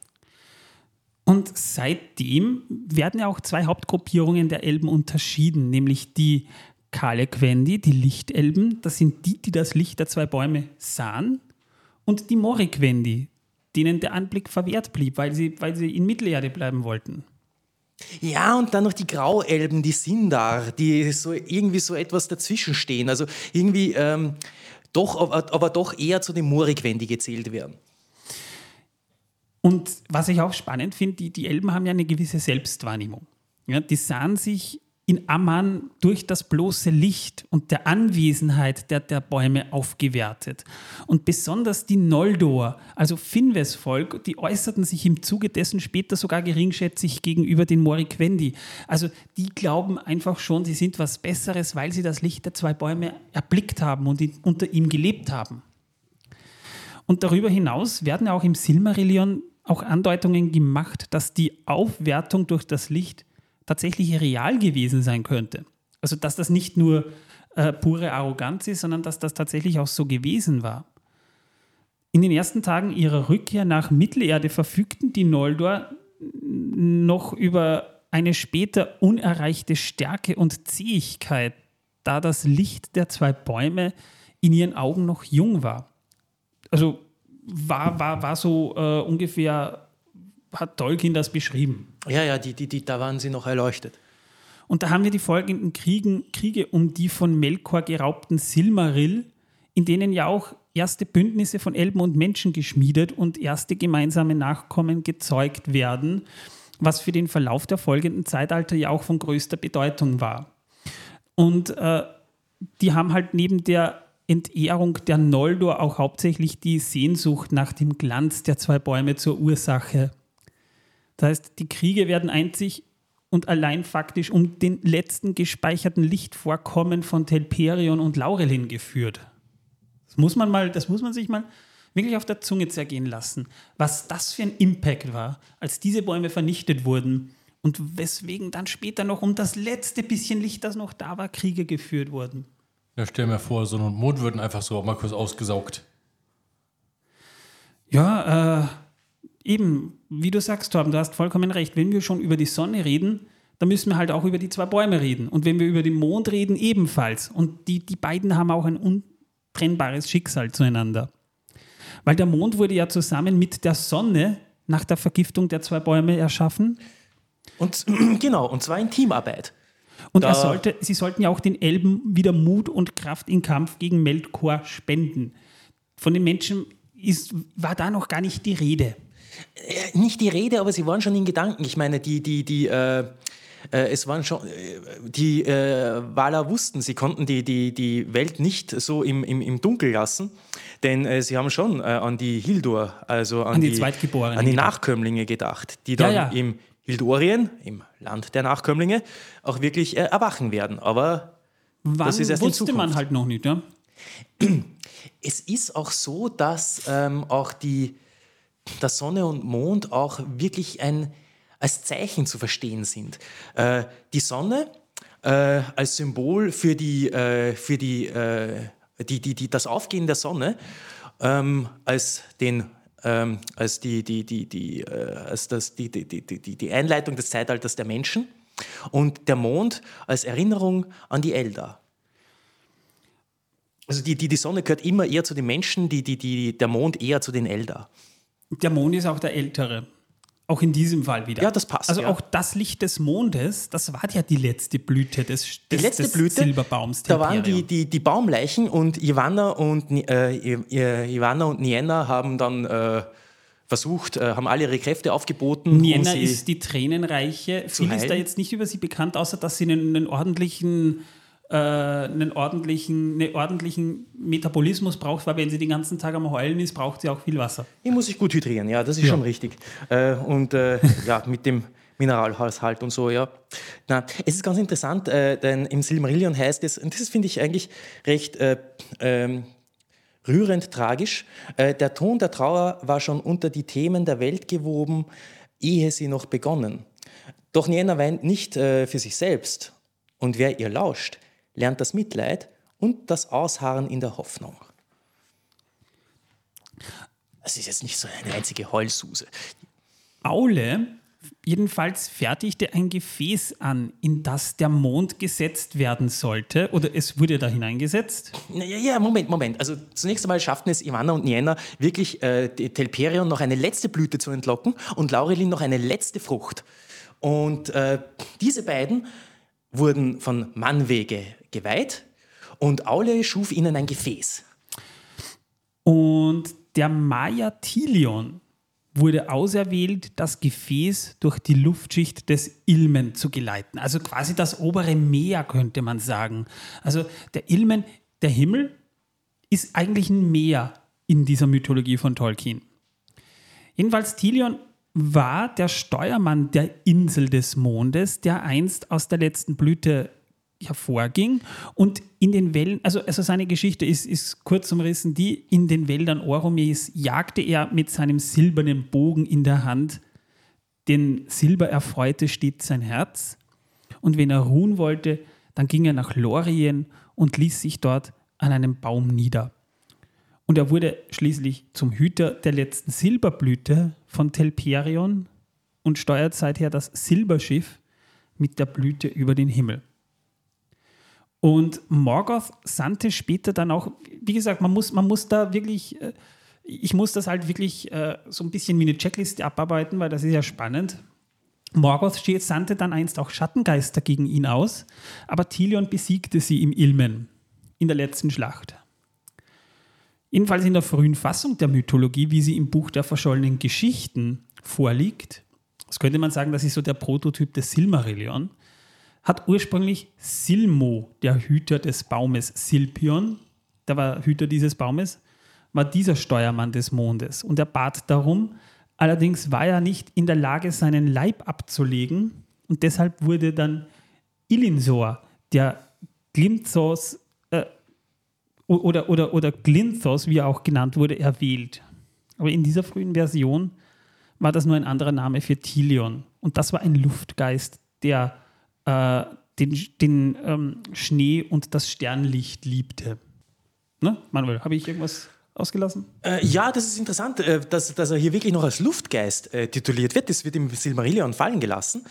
Speaker 1: Und seitdem werden ja auch zwei Hauptgruppierungen der Elben unterschieden, nämlich die Kalequendi, die Lichtelben, das sind die, die das Licht der zwei Bäume sahen, und die Moriquendi, denen der Anblick verwehrt blieb, weil sie, weil sie in Mittelerde bleiben wollten.
Speaker 5: Ja, und dann noch die Grauelben, die Sindar, die so irgendwie so etwas dazwischen stehen. Also irgendwie ähm, doch, aber, aber, doch eher zu den Moriquendi gezählt werden.
Speaker 1: Und was ich auch spannend finde, die, die Elben haben ja eine gewisse Selbstwahrnehmung. Ja, die sahen sich in Amman durch das bloße Licht und der Anwesenheit der, der Bäume aufgewertet. Und besonders die Noldor, also Finves Volk, die äußerten sich im Zuge dessen später sogar geringschätzig gegenüber den Moriquendi. Also die glauben einfach schon, sie sind was Besseres, weil sie das Licht der zwei Bäume erblickt haben und unter ihm gelebt haben. Und darüber hinaus werden auch im Silmarillion auch Andeutungen gemacht, dass die Aufwertung durch das Licht tatsächlich real gewesen sein könnte. Also dass das nicht nur äh, pure Arroganz ist, sondern dass das tatsächlich auch so gewesen war. In den ersten Tagen ihrer Rückkehr nach Mittelerde verfügten die Noldor noch über eine später unerreichte Stärke und Zähigkeit, da das Licht der zwei Bäume in ihren Augen noch jung war. Also war, war, war so äh, ungefähr, hat Tolkien das beschrieben.
Speaker 5: Ja, ja, die, die, die, da waren sie noch erleuchtet.
Speaker 1: Und da haben wir die folgenden Kriegen, Kriege um die von Melkor geraubten Silmaril, in denen ja auch erste Bündnisse von Elben und Menschen geschmiedet und erste gemeinsame Nachkommen gezeugt werden, was für den Verlauf der folgenden Zeitalter ja auch von größter Bedeutung war. Und äh, die haben halt neben der Entehrung der Noldor auch hauptsächlich die Sehnsucht nach dem Glanz der zwei Bäume zur Ursache. Das heißt, die Kriege werden einzig und allein faktisch um den letzten gespeicherten Lichtvorkommen von Telperion und Laurelin geführt. Das muss man mal, das muss man sich mal wirklich auf der Zunge zergehen lassen, was das für ein Impact war, als diese Bäume vernichtet wurden und weswegen dann später noch um das letzte bisschen Licht, das noch da war, Kriege geführt wurden.
Speaker 2: Ja, stell mir vor, Sonne und Mond würden einfach so mal kurz ausgesaugt.
Speaker 1: Ja, äh, eben, wie du sagst, Torben, du hast vollkommen recht. Wenn wir schon über die Sonne reden, dann müssen wir halt auch über die zwei Bäume reden. Und wenn wir über den Mond reden, ebenfalls. Und die, die beiden haben auch ein untrennbares Schicksal zueinander. Weil der Mond wurde ja zusammen mit der Sonne nach der Vergiftung der zwei Bäume erschaffen.
Speaker 5: Und genau, und zwar in Teamarbeit.
Speaker 1: Und er sollte, sie sollten ja auch den Elben wieder Mut und Kraft im Kampf gegen Melkor spenden. Von den Menschen ist, war da noch gar nicht die Rede.
Speaker 5: Äh, nicht die Rede, aber sie waren schon in Gedanken. Ich meine, die, die, die, äh, äh, es waren schon, äh, die äh, Waler wussten, sie konnten die, die, die Welt nicht so im, im, im Dunkel lassen, denn äh, sie haben schon an die Hildur, also an, an die, die, Zweitgeborenen, an die Nachkömmlinge gedacht, die dann ja, ja. im Bildorien, im Land der Nachkömmlinge, auch wirklich äh, erwachen werden. Aber
Speaker 1: Wann das ist erst wusste man halt noch nicht, ja?
Speaker 5: Es ist auch so, dass ähm, auch die, der Sonne und Mond auch wirklich ein, als Zeichen zu verstehen sind. Äh, die Sonne äh, als Symbol für, die, äh, für die, äh, die, die, die, das Aufgehen der Sonne, ähm, als den ähm, als, die, die, die, die, äh, als das, die, die, die, die, Einleitung des Zeitalters der Menschen und der Mond als Erinnerung an die Elder. Also die, die, die Sonne gehört immer eher zu den Menschen, die, die, die, der Mond eher zu den Elder.
Speaker 1: Der Mond ist auch der Ältere. Auch in diesem Fall wieder.
Speaker 5: Ja, das passt.
Speaker 1: Also
Speaker 5: ja.
Speaker 1: auch das Licht des Mondes, das war ja die letzte Blüte des, des,
Speaker 5: die letzte
Speaker 1: des
Speaker 5: Blüte,
Speaker 1: Silberbaums.
Speaker 5: Da waren die, die, die Baumleichen und Ivana und, äh, Ivana und Nienna haben dann äh, versucht, äh, haben alle ihre Kräfte aufgeboten.
Speaker 1: Nienna um ist die Tränenreiche. Viel ist da jetzt nicht über sie bekannt, außer dass sie einen, einen ordentlichen einen ordentlichen, einen ordentlichen Metabolismus braucht, weil wenn sie den ganzen Tag am Heulen ist, braucht sie auch viel Wasser.
Speaker 5: Die muss sich gut hydrieren, ja, das ist ja. schon richtig. Äh, und äh, ja, mit dem Mineralhaushalt und so, ja. Na, es ist ganz interessant, äh, denn im Silmarillion heißt es, und das finde ich eigentlich recht äh, ähm, rührend tragisch, äh, der Ton der Trauer war schon unter die Themen der Welt gewoben, ehe sie noch begonnen. Doch Niena weint nicht für sich selbst. Und wer ihr lauscht, lernt das Mitleid und das Ausharren in der Hoffnung. Es ist jetzt nicht so eine einzige Heulsuse.
Speaker 1: Aule jedenfalls fertigte ein Gefäß an, in das der Mond gesetzt werden sollte, oder es wurde da hineingesetzt?
Speaker 5: Ja, ja, Moment, Moment. Also zunächst einmal schafften es Ivana und Niena wirklich, äh, Telperion noch eine letzte Blüte zu entlocken und Laurelin noch eine letzte Frucht. Und äh, diese beiden wurden von Mannwege geweiht und Aule schuf ihnen ein Gefäß.
Speaker 1: Und der Maya Tilion wurde auserwählt, das Gefäß durch die Luftschicht des Ilmen zu geleiten. Also quasi das obere Meer, könnte man sagen. Also der Ilmen, der Himmel, ist eigentlich ein Meer in dieser Mythologie von Tolkien. Jedenfalls Tilion war der Steuermann der Insel des Mondes, der einst aus der letzten Blüte hervorging und in den Wellen, also, also seine Geschichte ist, ist kurz umrissen, die in den Wäldern Oromies jagte er mit seinem silbernen Bogen in der Hand, den Silber erfreute stets sein Herz und wenn er ruhen wollte, dann ging er nach Lorien und ließ sich dort an einem Baum nieder. Und er wurde schließlich zum Hüter der letzten Silberblüte von Telperion und steuert seither das Silberschiff mit der Blüte über den Himmel. Und Morgoth sandte später dann auch, wie gesagt, man muss, man muss da wirklich, äh, ich muss das halt wirklich äh, so ein bisschen wie eine Checkliste abarbeiten, weil das ist ja spannend. Morgoth sandte dann einst auch Schattengeister gegen ihn aus, aber Tilion besiegte sie im Ilmen in der letzten Schlacht. Jedenfalls in der frühen Fassung der Mythologie, wie sie im Buch der verschollenen Geschichten vorliegt, das könnte man sagen, das ist so der Prototyp des Silmarillion, hat ursprünglich Silmo, der Hüter des Baumes Silpion, der war Hüter dieses Baumes, war dieser Steuermann des Mondes. Und er bat darum, allerdings war er nicht in der Lage, seinen Leib abzulegen. Und deshalb wurde dann Ilinsor, der Glimzos oder, oder, oder Glinthos, wie er auch genannt wurde, erwählt. Aber in dieser frühen Version war das nur ein anderer Name für Tilion. Und das war ein Luftgeist, der äh, den, den ähm, Schnee und das Sternlicht liebte. Ne? Manuel, habe ich irgendwas ausgelassen?
Speaker 5: Äh, ja, das ist interessant, äh, dass, dass, er hier wirklich noch als Luftgeist äh, tituliert wird. Das wird im Silmarillion fallen gelassen.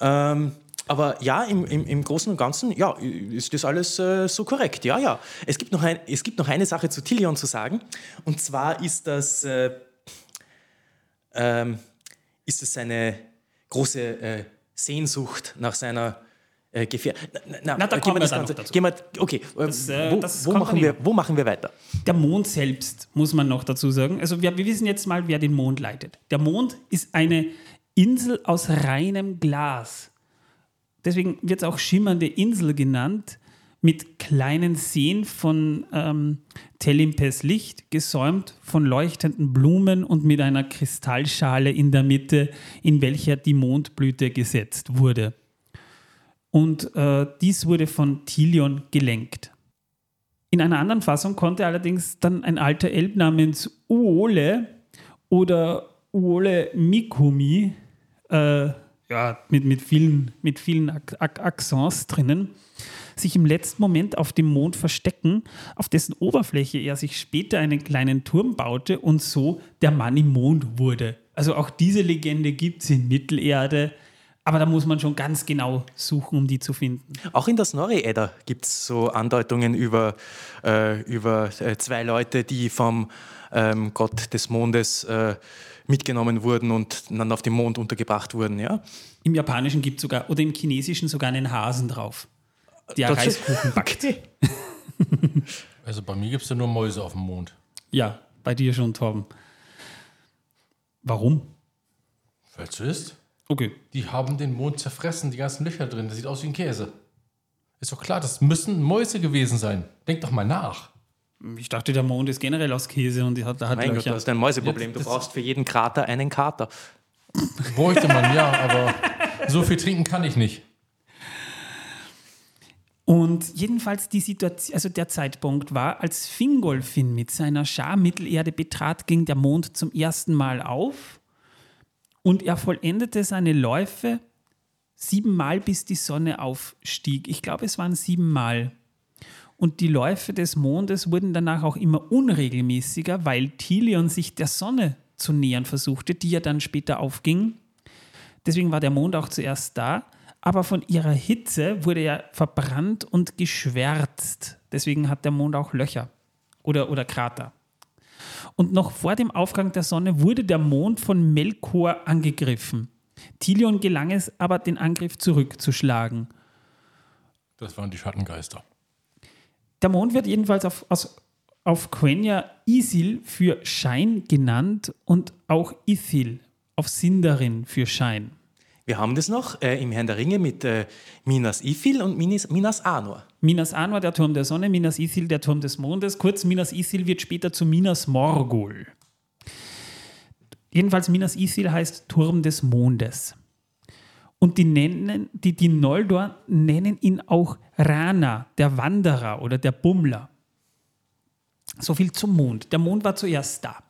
Speaker 5: Ähm, aber ja, im, im, im Großen und Ganzen, ja, ist das alles äh, so korrekt. Ja, ja. Es gibt, noch ein, es gibt noch eine Sache zu Tilion zu sagen. Und zwar ist das, äh, ähm, ist das eine große äh, Sehnsucht nach seiner äh, Gefähr...
Speaker 1: Na, na, na, da kommen wir dann dazu. Wir,
Speaker 5: okay, äh, das, äh, wo, wo, machen wir, wo machen wir weiter?
Speaker 1: Der Mond selbst, muss man noch dazu sagen. Also wir, wir wissen jetzt mal, wer den Mond leitet. Der Mond ist eine Insel aus reinem Glas deswegen wird es auch schimmernde Insel genannt, mit kleinen Seen von ähm, Telimpes Licht, gesäumt von leuchtenden Blumen und mit einer Kristallschale in der Mitte, in welcher die Mondblüte gesetzt wurde. Und äh, dies wurde von Tilion gelenkt. In einer anderen Fassung konnte allerdings dann ein alter Elb namens Uole oder Uole Mikumi, äh, ja, mit, mit vielen, mit vielen Accents drinnen, sich im letzten Moment auf dem Mond verstecken, auf dessen Oberfläche er sich später einen kleinen Turm baute und so der Mann im Mond wurde. Also auch diese Legende gibt es in Mittelerde. Aber da muss man schon ganz genau suchen, um die zu finden.
Speaker 5: Auch in der Snorri-Edda gibt es so Andeutungen über, äh, über äh, zwei Leute, die vom ähm, Gott des Mondes äh, mitgenommen wurden und dann auf dem Mond untergebracht wurden. Ja?
Speaker 1: Im Japanischen gibt es sogar, oder im Chinesischen sogar einen Hasen drauf, der das Reiskuchen backt.
Speaker 2: also bei mir gibt es ja nur Mäuse auf dem Mond.
Speaker 1: Ja, bei dir schon, Torben. Warum?
Speaker 2: Weil es so ist.
Speaker 1: Okay.
Speaker 2: Die haben den Mond zerfressen, die ganzen Löcher drin. Das sieht aus wie ein Käse. Ist doch klar, das müssen Mäuse gewesen sein. Denk doch mal nach.
Speaker 1: Ich dachte, der Mond ist generell aus Käse und die hat, da hat
Speaker 5: mein. Gott, du hast ein Mäuseproblem. Du brauchst für jeden Krater einen Kater.
Speaker 2: Bräuchte man, ja, aber so viel trinken kann ich nicht.
Speaker 1: Und jedenfalls die Situation, also der Zeitpunkt war, als Fingolfin mit seiner Schar Mittelerde betrat, ging der Mond zum ersten Mal auf und er vollendete seine Läufe siebenmal, bis die Sonne aufstieg. Ich glaube, es waren siebenmal. Und die Läufe des Mondes wurden danach auch immer unregelmäßiger, weil Tilion sich der Sonne zu nähern versuchte, die ja dann später aufging. Deswegen war der Mond auch zuerst da, aber von ihrer Hitze wurde er verbrannt und geschwärzt. Deswegen hat der Mond auch Löcher oder, oder Krater. Und noch vor dem Aufgang der Sonne wurde der Mond von Melkor angegriffen. Tilion gelang es aber, den Angriff zurückzuschlagen.
Speaker 2: Das waren die Schattengeister.
Speaker 1: Der Mond wird jedenfalls auf, aus, auf Quenya Isil für Schein genannt und auch Ithil auf Sindarin für Schein.
Speaker 5: Wir haben das noch äh, im Herrn der Ringe mit äh, Minas Ithil und Minas, Minas Anor.
Speaker 1: Minas Anor, der Turm der Sonne, Minas Ithil, der Turm des Mondes. Kurz, Minas Ithil wird später zu Minas Morgul. Jedenfalls Minas Ithil heißt Turm des Mondes. Und die, nennen, die, die Noldor nennen ihn auch Rana, der Wanderer oder der Bummler. So viel zum Mond. Der Mond war zuerst da.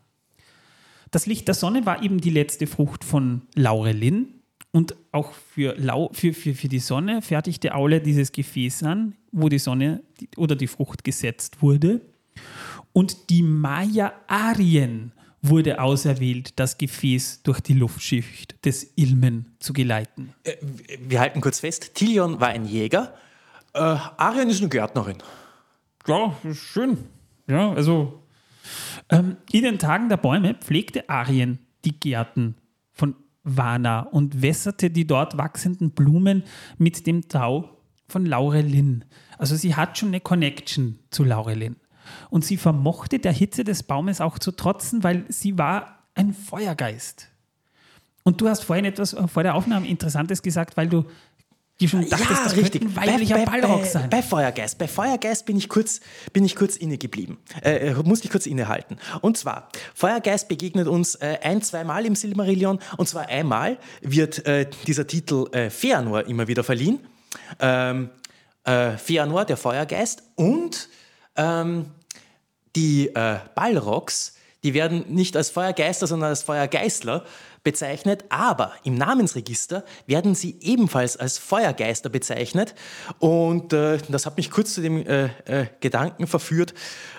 Speaker 1: Das Licht der Sonne war eben die letzte Frucht von Laurelin, und auch für, Lau, für, für, für die Sonne fertigte Aule dieses Gefäß an, wo die Sonne oder die Frucht gesetzt wurde. Und die Maya Arien wurde auserwählt, das Gefäß durch die Luftschicht des Ilmen zu geleiten. Äh,
Speaker 5: wir halten kurz fest, Tilion war ein Jäger, äh, Arien ist eine Gärtnerin.
Speaker 1: Ja, schön. Ja, also ähm, in den Tagen der Bäume pflegte Arien die Gärten von Vana und wässerte die dort wachsenden Blumen mit dem Tau von Laurelin. Also sie hat schon eine Connection zu Laurelin. Und sie vermochte der Hitze des Baumes auch zu trotzen, weil sie war ein Feuergeist. Und du hast vorhin etwas vor der Aufnahme Interessantes gesagt, weil du die schon dachtest, ja, das richtig. ein weiblicher bei, bei, Ballrock sein.
Speaker 5: Bei Feuergeist. Bei Feuergeist bin ich kurz, bin ich kurz inne geblieben. Äh, äh, musste ich kurz innehalten. Und zwar, Feuergeist begegnet uns äh, ein, zweimal im Silmarillion. Und zwar einmal wird äh, dieser Titel äh, Feanor immer wieder verliehen. Ähm, äh, Feanor, der Feuergeist. Und ähm, die äh, Balrogs, die werden nicht als Feuergeister, sondern als Feuergeistler bezeichnet, aber im Namensregister werden sie ebenfalls als Feuergeister bezeichnet. Und äh, das hat mich kurz zu dem äh, äh, Gedanken verführt,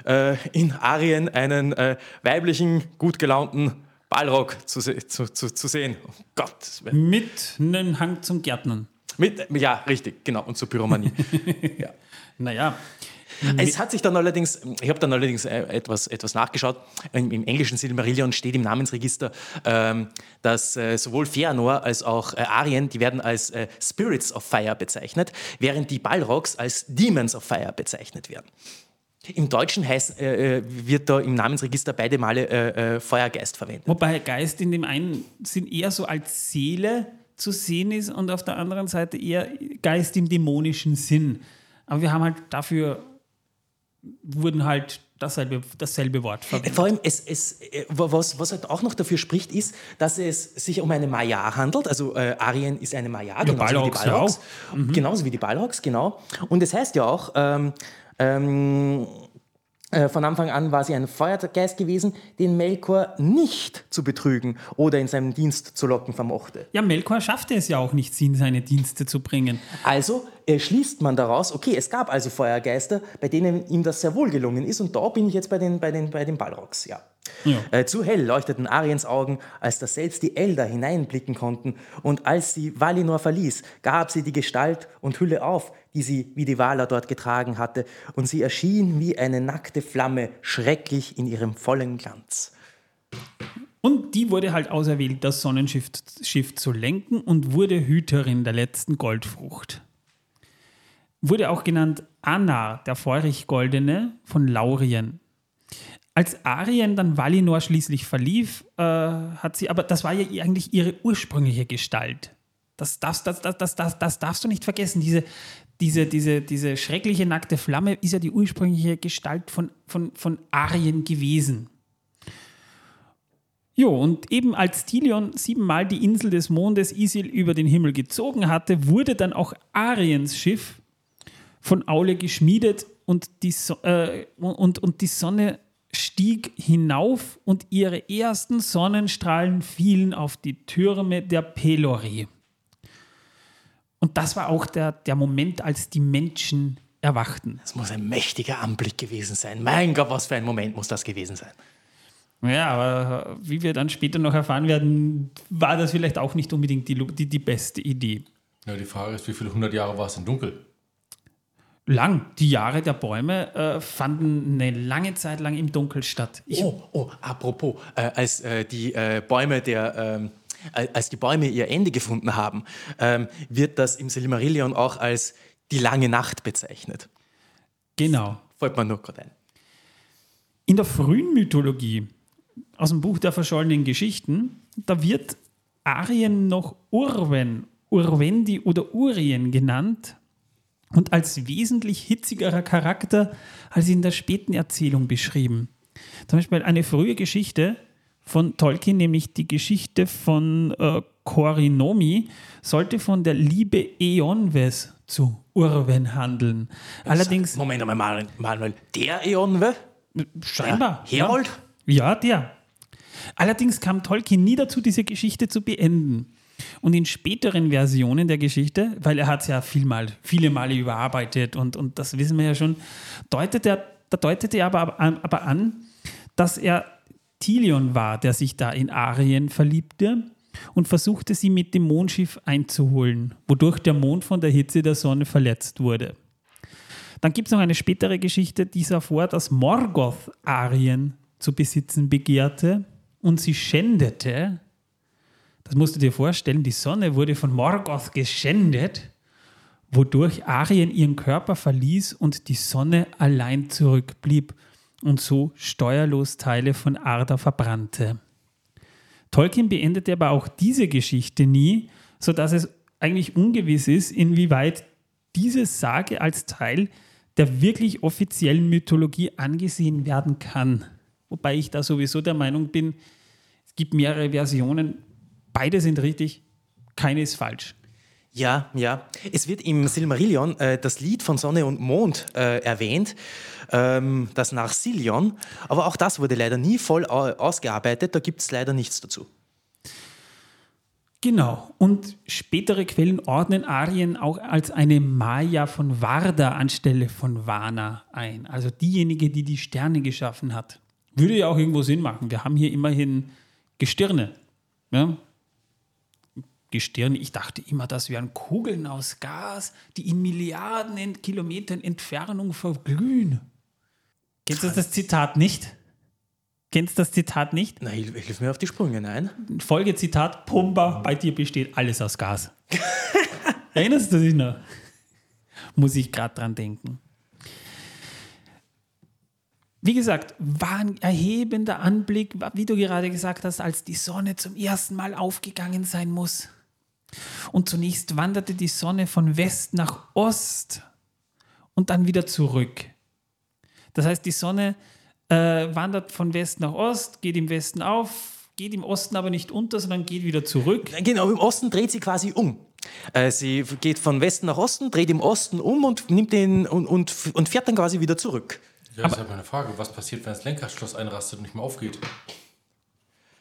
Speaker 5: äh, in Arien einen äh, weiblichen, gut gelaunten Ballrock zu, zu, zu, zu sehen. Oh Gott.
Speaker 1: Mit einem Hang zum Gärtnern.
Speaker 5: Mit, ja, richtig, genau, und zur Pyromanie.
Speaker 1: ja. Naja,
Speaker 5: es hat sich dann allerdings, ich habe dann allerdings äh, etwas, etwas nachgeschaut. Im, englischen Silmarillion steht im Namensregister, ähm, dass äh, sowohl Feanor als auch äh, Arien, die werden als äh, Spirits of Fire bezeichnet, während die Balrogs als Demons of Fire bezeichnet werden. Im Deutschen heißt, äh, äh, wird da im Namensregister beide Male Feuergeist verwendet.
Speaker 1: Wobei Geist in dem einen sind eher so als Seele zu sehen ist und auf der anderen Seite eher Geist im dämonischen Sinn. Aber wir haben halt dafür, wurden halt dasselbe, dasselbe Wort
Speaker 5: verwendet. Vor allem, es, es, äh, was, was halt auch noch dafür spricht, ist, dass es sich um eine Maya handelt. Also äh, Arien ist eine Maya,
Speaker 1: ja, genauso wie die Balrogs.
Speaker 5: Ja mhm. Genauso wie die Balrogs, genau. Und es das heißt ja auch, ähm, ähm, äh, von Anfang an war sie ein Feuergeist gewesen, den Melkor nicht zu betrügen oder in seinen Dienst zu locken vermochte.
Speaker 1: Ja, Melkor schaffte es ja auch nicht, sie in seine Dienste zu bringen.
Speaker 5: Also äh, schließt man daraus, okay, es gab also Feuergeister, bei denen ihm das sehr wohl gelungen ist und da bin ich jetzt bei den, bei den, bei den Balrogs, ja. Ja. Äh, zu hell leuchteten Ariens Augen, als dass selbst die Elder hineinblicken konnten. Und als sie Valinor verließ, gab sie die Gestalt und Hülle auf, die sie wie die Valar dort getragen hatte. Und sie erschien wie eine nackte Flamme, schrecklich in ihrem vollen Glanz.
Speaker 1: Und die wurde halt auserwählt, das Sonnenschiff Schiff zu lenken und wurde Hüterin der letzten Goldfrucht. Wurde auch genannt Anna, der feurig Goldene von Laurien. Als Arien dann Valinor schließlich verlief, äh, hat sie, aber das war ja eigentlich ihre ursprüngliche Gestalt. Das darfst, das, das, das, das, das darfst du nicht vergessen. Diese, diese, diese, diese schreckliche nackte Flamme ist ja die ursprüngliche Gestalt von, von, von Arien gewesen. Jo, und eben als Tilion siebenmal die Insel des Mondes Isil über den Himmel gezogen hatte, wurde dann auch Ariens Schiff von Aule geschmiedet und die, so äh, und, und die Sonne stieg hinauf und ihre ersten Sonnenstrahlen fielen auf die Türme der Pelori. Und das war auch der, der Moment, als die Menschen erwachten.
Speaker 5: Das muss ein mächtiger Anblick gewesen sein. Mein Gott, was für ein Moment muss das gewesen sein.
Speaker 1: Ja, aber wie wir dann später noch erfahren werden, war das vielleicht auch nicht unbedingt die, die, die beste Idee.
Speaker 2: Ja, die Frage ist, wie viele hundert Jahre war es denn dunkel?
Speaker 1: Lang. Die Jahre der Bäume äh, fanden eine lange Zeit lang im Dunkel statt.
Speaker 5: Ich oh, oh, apropos, äh, als äh, die äh, Bäume der ähm, als die Bäume ihr Ende gefunden haben, ähm, wird das im Silmarillion auch als die lange Nacht bezeichnet.
Speaker 1: Genau.
Speaker 5: Folgt man nur gerade ein.
Speaker 1: In der frühen Mythologie, aus dem Buch der verschollenen Geschichten, da wird Arien noch Urwen, Urwendi oder Urien genannt und als wesentlich hitzigerer Charakter als in der späten Erzählung beschrieben. Zum Beispiel eine frühe Geschichte von Tolkien, nämlich die Geschichte von äh, Korinomi, sollte von der Liebe Eonwes zu Urwen handeln. Allerdings.
Speaker 5: Moment einmal, Manuel, der Eonwe?
Speaker 1: Scheinbar.
Speaker 5: Ja, Herold?
Speaker 1: Ja, der. Allerdings kam Tolkien nie dazu, diese Geschichte zu beenden. Und in späteren Versionen der Geschichte, weil er hat es ja viel mal, viele Male überarbeitet und, und das wissen wir ja schon, deutet er, da deutet er aber, aber an, dass er Tilion war, der sich da in Arien verliebte und versuchte sie mit dem Mondschiff einzuholen, wodurch der Mond von der Hitze der Sonne verletzt wurde. Dann gibt es noch eine spätere Geschichte, die sah vor, dass Morgoth Arien zu besitzen begehrte und sie schändete das musst du dir vorstellen, die Sonne wurde von Morgoth geschändet, wodurch Arien ihren Körper verließ und die Sonne allein zurückblieb und so steuerlos Teile von Arda verbrannte. Tolkien beendete aber auch diese Geschichte nie, sodass es eigentlich ungewiss ist, inwieweit diese Sage als Teil der wirklich offiziellen Mythologie angesehen werden kann. Wobei ich da sowieso der Meinung bin, es gibt mehrere Versionen, Beide sind richtig, keine ist falsch.
Speaker 5: Ja, ja. Es wird im Silmarillion äh, das Lied von Sonne und Mond äh, erwähnt, ähm, das Narsillion. Aber auch das wurde leider nie voll ausgearbeitet. Da gibt es leider nichts dazu.
Speaker 1: Genau. Und spätere Quellen ordnen Arien auch als eine Maya von Varda anstelle von Vana ein. Also diejenige, die die Sterne geschaffen hat. Würde ja auch irgendwo Sinn machen. Wir haben hier immerhin Gestirne. Ja? Gestirn. Ich dachte immer, das wären Kugeln aus Gas, die in Milliarden Kilometern Entfernung verglühen. Kennst du das Zitat nicht? Kennst du das Zitat nicht?
Speaker 5: Nein, hilf, hilf mir auf die Sprünge, nein.
Speaker 1: Folgezitat: Pumba, bei dir besteht alles aus Gas. Erinnerst du dich noch? Muss ich gerade dran denken. Wie gesagt, war ein erhebender Anblick, wie du gerade gesagt hast, als die Sonne zum ersten Mal aufgegangen sein muss. Und zunächst wanderte die Sonne von West nach Ost und dann wieder zurück. Das heißt, die Sonne äh, wandert von West nach Ost, geht im Westen auf, geht im Osten aber nicht unter, sondern geht wieder zurück.
Speaker 5: Genau, im Osten dreht sie quasi um. Äh, sie geht von Westen nach Osten, dreht im Osten um und nimmt den und, und, und fährt dann quasi wieder zurück.
Speaker 2: Ja, das ist aber eine Frage. Was passiert, wenn das Lenkradschloss einrastet und nicht mehr aufgeht?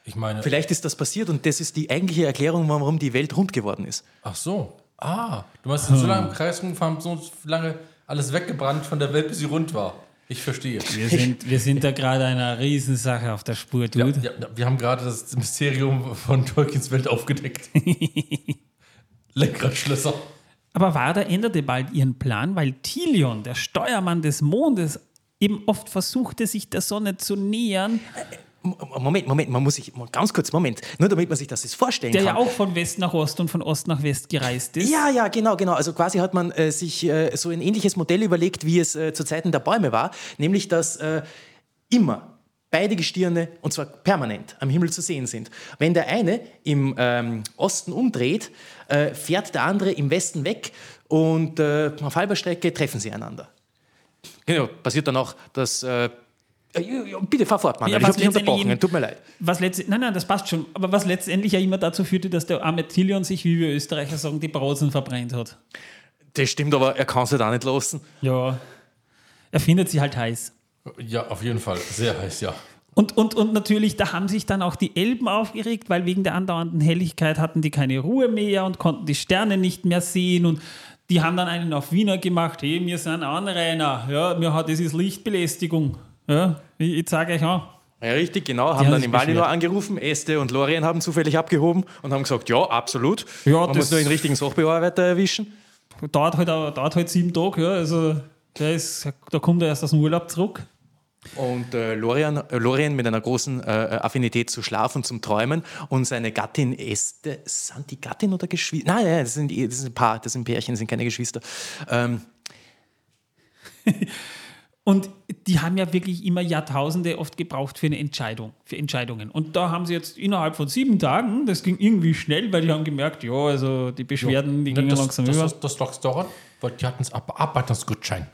Speaker 5: Ich meine. Vielleicht ist das passiert und das ist die eigentliche Erklärung, warum die Welt rund geworden ist.
Speaker 2: Ach so. Ah, du hast hm. so lange im Kreis rumgefahren, so lange alles weggebrannt von der Welt, bis sie rund war. Ich verstehe.
Speaker 1: Wir sind, wir sind da gerade einer Riesensache auf der Spur,
Speaker 2: Dude. Ja, ja, wir haben gerade das Mysterium von Tolkiens Welt aufgedeckt. Lenkradschlösser.
Speaker 1: Aber Wada änderte bald ihren Plan, weil Tilion, der Steuermann des Mondes, eben oft versuchte, sich der Sonne zu nähern.
Speaker 5: Moment, Moment, man muss sich, ganz kurz, Moment, nur damit man sich das jetzt vorstellen
Speaker 1: der
Speaker 5: kann.
Speaker 1: Der ja auch von West nach Ost und von Ost nach West gereist ist.
Speaker 5: Ja, ja, genau, genau. Also quasi hat man äh, sich äh, so ein ähnliches Modell überlegt, wie es äh, zu Zeiten der Bäume war, nämlich dass äh, immer beide Gestirne, und zwar permanent, am Himmel zu sehen sind. Wenn der eine im ähm, Osten umdreht, äh, fährt der andere im Westen weg und äh, auf halber Strecke treffen sie einander. Genau, passiert dann auch, dass Bitte fahr fort, Mann. Ja, ich habe dich unterbrochen. Tut mir leid.
Speaker 1: Was nein, nein, das passt schon. Aber was letztendlich ja immer dazu führte, dass der arme Tillion sich, wie wir Österreicher sagen, die Brausen verbrennt hat.
Speaker 5: Das stimmt, aber er kann es halt auch nicht lassen.
Speaker 1: Ja. Er findet sie halt heiß.
Speaker 2: Ja, auf jeden Fall. Sehr heiß, ja.
Speaker 1: Und, und, und natürlich, da haben sich dann auch die Elben aufgeregt, weil wegen der andauernden Helligkeit hatten die keine Ruhe mehr und konnten die Sterne nicht mehr sehen. Und die haben dann einen auf Wiener gemacht, hey, wir sind Anrainer, ja, wir haben, das ist Lichtbelästigung. Ja, ich, ich zeige euch an.
Speaker 5: Ja, richtig, genau. Haben, dann im Valinor angerufen. Este und Lorien haben zufällig abgehoben und haben gesagt, ja, absolut. Ja, Man muss nur den richtigen Sachbearbeiter erwischen.
Speaker 1: Dauert halt, dauert halt sieben Tage. Ja. Also, der ist, da kommt er erst aus dem Urlaub zurück.
Speaker 5: Und äh, Lorien, äh, Lorien mit einer großen äh, Affinität zu Schlafen, zum Träumen und seine Gattin Este, sind die Gattin oder Geschwister? Nein, nein, das sind, das sind ein Paar, das sind Pärchen, das sind keine Geschwister. Ähm.
Speaker 1: Und die haben ja wirklich immer Jahrtausende oft gebraucht für eine Entscheidung, für Entscheidungen. Und da haben sie jetzt innerhalb von sieben Tagen, das ging irgendwie schnell, weil die haben gemerkt, ja, also die Beschwerden, ja, die gingen
Speaker 2: das,
Speaker 1: langsam
Speaker 2: das,
Speaker 1: über.
Speaker 2: Das, das, das dauern, weil die hatten es Arbeitersgutschein.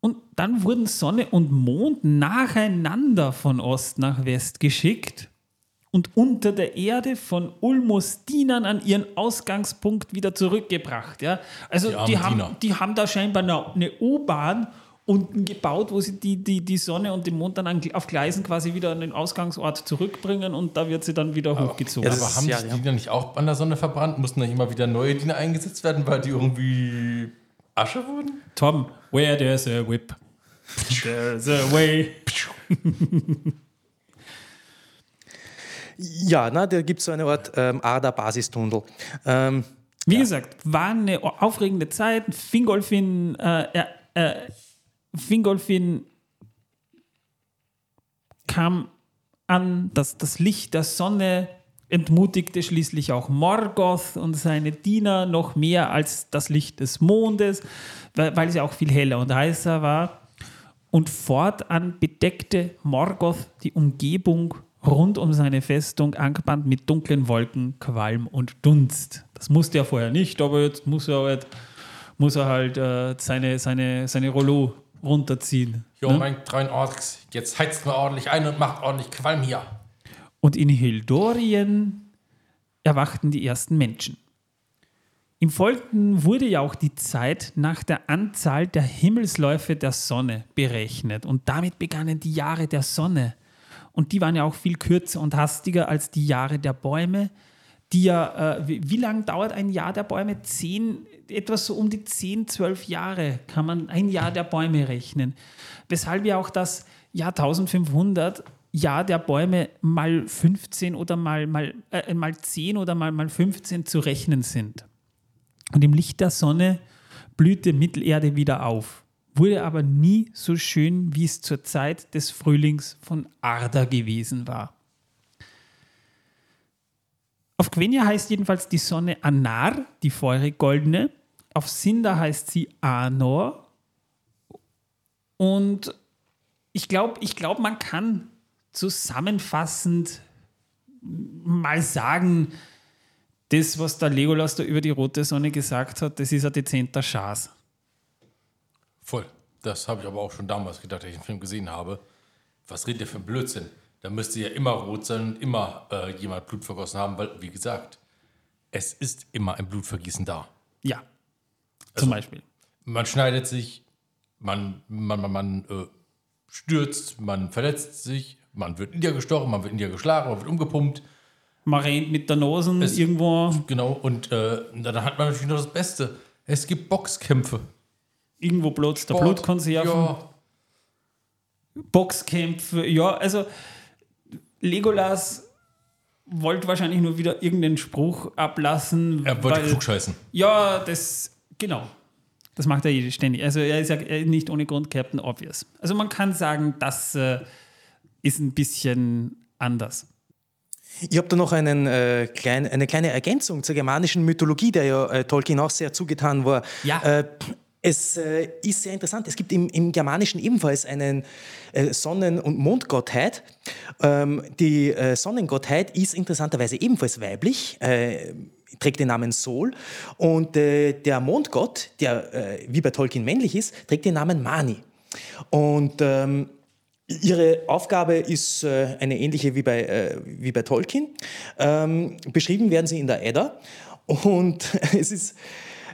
Speaker 1: Und dann wurden Sonne und Mond nacheinander von Ost nach West geschickt und unter der Erde von Ulmus Dienern an ihren Ausgangspunkt wieder zurückgebracht. Ja? Also die, die haben, die haben da scheinbar eine U-Bahn unten gebaut, wo sie die, die, die Sonne und den Mond dann an, auf Gleisen quasi wieder an den Ausgangsort zurückbringen und da wird sie dann wieder aber, hochgezogen.
Speaker 2: Ja, aber haben ja, die ja. Diener nicht auch an der Sonne verbrannt? Mussten dann immer wieder neue Diener eingesetzt werden, weil die irgendwie Asche wurden?
Speaker 1: Tom, where there's a whip, there's a way.
Speaker 5: Ja, na, da gibt es so eine Art ähm, Ader-Basistunnel. Ähm,
Speaker 1: Wie ja. gesagt, war eine aufregende Zeit. Fingolfin, äh, äh, Fingolfin kam an, dass das Licht der Sonne entmutigte schließlich auch Morgoth und seine Diener noch mehr als das Licht des Mondes, weil, weil es ja auch viel heller und heißer war. Und fortan bedeckte Morgoth die Umgebung rund um seine Festung angebahnt mit dunklen Wolken, Qualm und Dunst. Das musste er vorher nicht, aber jetzt muss er halt, muss er halt äh, seine, seine, seine Rollo runterziehen.
Speaker 2: Jo, ne? mein treuen Orks, jetzt heizt mal ordentlich ein und macht ordentlich Qualm hier.
Speaker 1: Und in Hildorien erwachten die ersten Menschen. Im Folgenden wurde ja auch die Zeit nach der Anzahl der Himmelsläufe der Sonne berechnet. Und damit begannen die Jahre der Sonne. Und die waren ja auch viel kürzer und hastiger als die Jahre der Bäume, die ja, äh, wie, wie lange dauert ein Jahr der Bäume? Zehn, etwas so um die 10, 12 Jahre kann man ein Jahr der Bäume rechnen. Weshalb ja auch das Jahr 1500 Jahr der Bäume mal 15 oder mal, mal, äh, mal 10 oder mal, mal 15 zu rechnen sind. Und im Licht der Sonne blühte Mittelerde wieder auf wurde aber nie so schön, wie es zur Zeit des Frühlings von Arda gewesen war. Auf Quenya heißt jedenfalls die Sonne Anar, die feurige goldene. Auf Sinda heißt sie Anor. Und ich glaube, ich glaub, man kann zusammenfassend mal sagen, das, was der Legolas da über die rote Sonne gesagt hat, das ist ein dezenter Schaß.
Speaker 2: Voll. Das habe ich aber auch schon damals gedacht, als ich den Film gesehen habe. Was redet der für ein Blödsinn? Da müsste ja immer rot sein und immer äh, jemand Blut vergossen haben, weil, wie gesagt, es ist immer ein Blutvergießen da.
Speaker 1: Ja.
Speaker 2: Also, Zum Beispiel. Man schneidet sich, man, man, man, man äh, stürzt, man verletzt sich, man wird in dir gestochen, man wird in dir geschlagen, man wird umgepumpt.
Speaker 1: Man rennt mit der Nase irgendwo.
Speaker 2: Genau, und äh, dann hat man natürlich noch das Beste. Es gibt Boxkämpfe.
Speaker 1: Irgendwo bloß der Blutkonserven. Ja. Boxkämpfe, ja, also Legolas wollte wahrscheinlich nur wieder irgendeinen Spruch ablassen.
Speaker 2: Er wollte klugscheißen.
Speaker 1: Ja, das, genau. Das macht er ständig. Also er ist ja nicht ohne Grund Captain Obvious. Also man kann sagen, das äh, ist ein bisschen anders.
Speaker 5: Ich habe da noch einen, äh, klein, eine kleine Ergänzung zur germanischen Mythologie, der ja äh, Tolkien auch sehr zugetan war.
Speaker 1: Ja.
Speaker 5: Es äh, ist sehr interessant. Es gibt im, im Germanischen ebenfalls einen äh, Sonnen- und Mondgottheit. Ähm, die äh, Sonnengottheit ist interessanterweise ebenfalls weiblich, äh, trägt den Namen Sol. Und äh, der Mondgott, der äh, wie bei Tolkien männlich ist, trägt den Namen Mani. Und ähm, Ihre Aufgabe ist eine ähnliche wie bei, wie bei Tolkien. Ähm, beschrieben werden sie in der Edda. Und es ist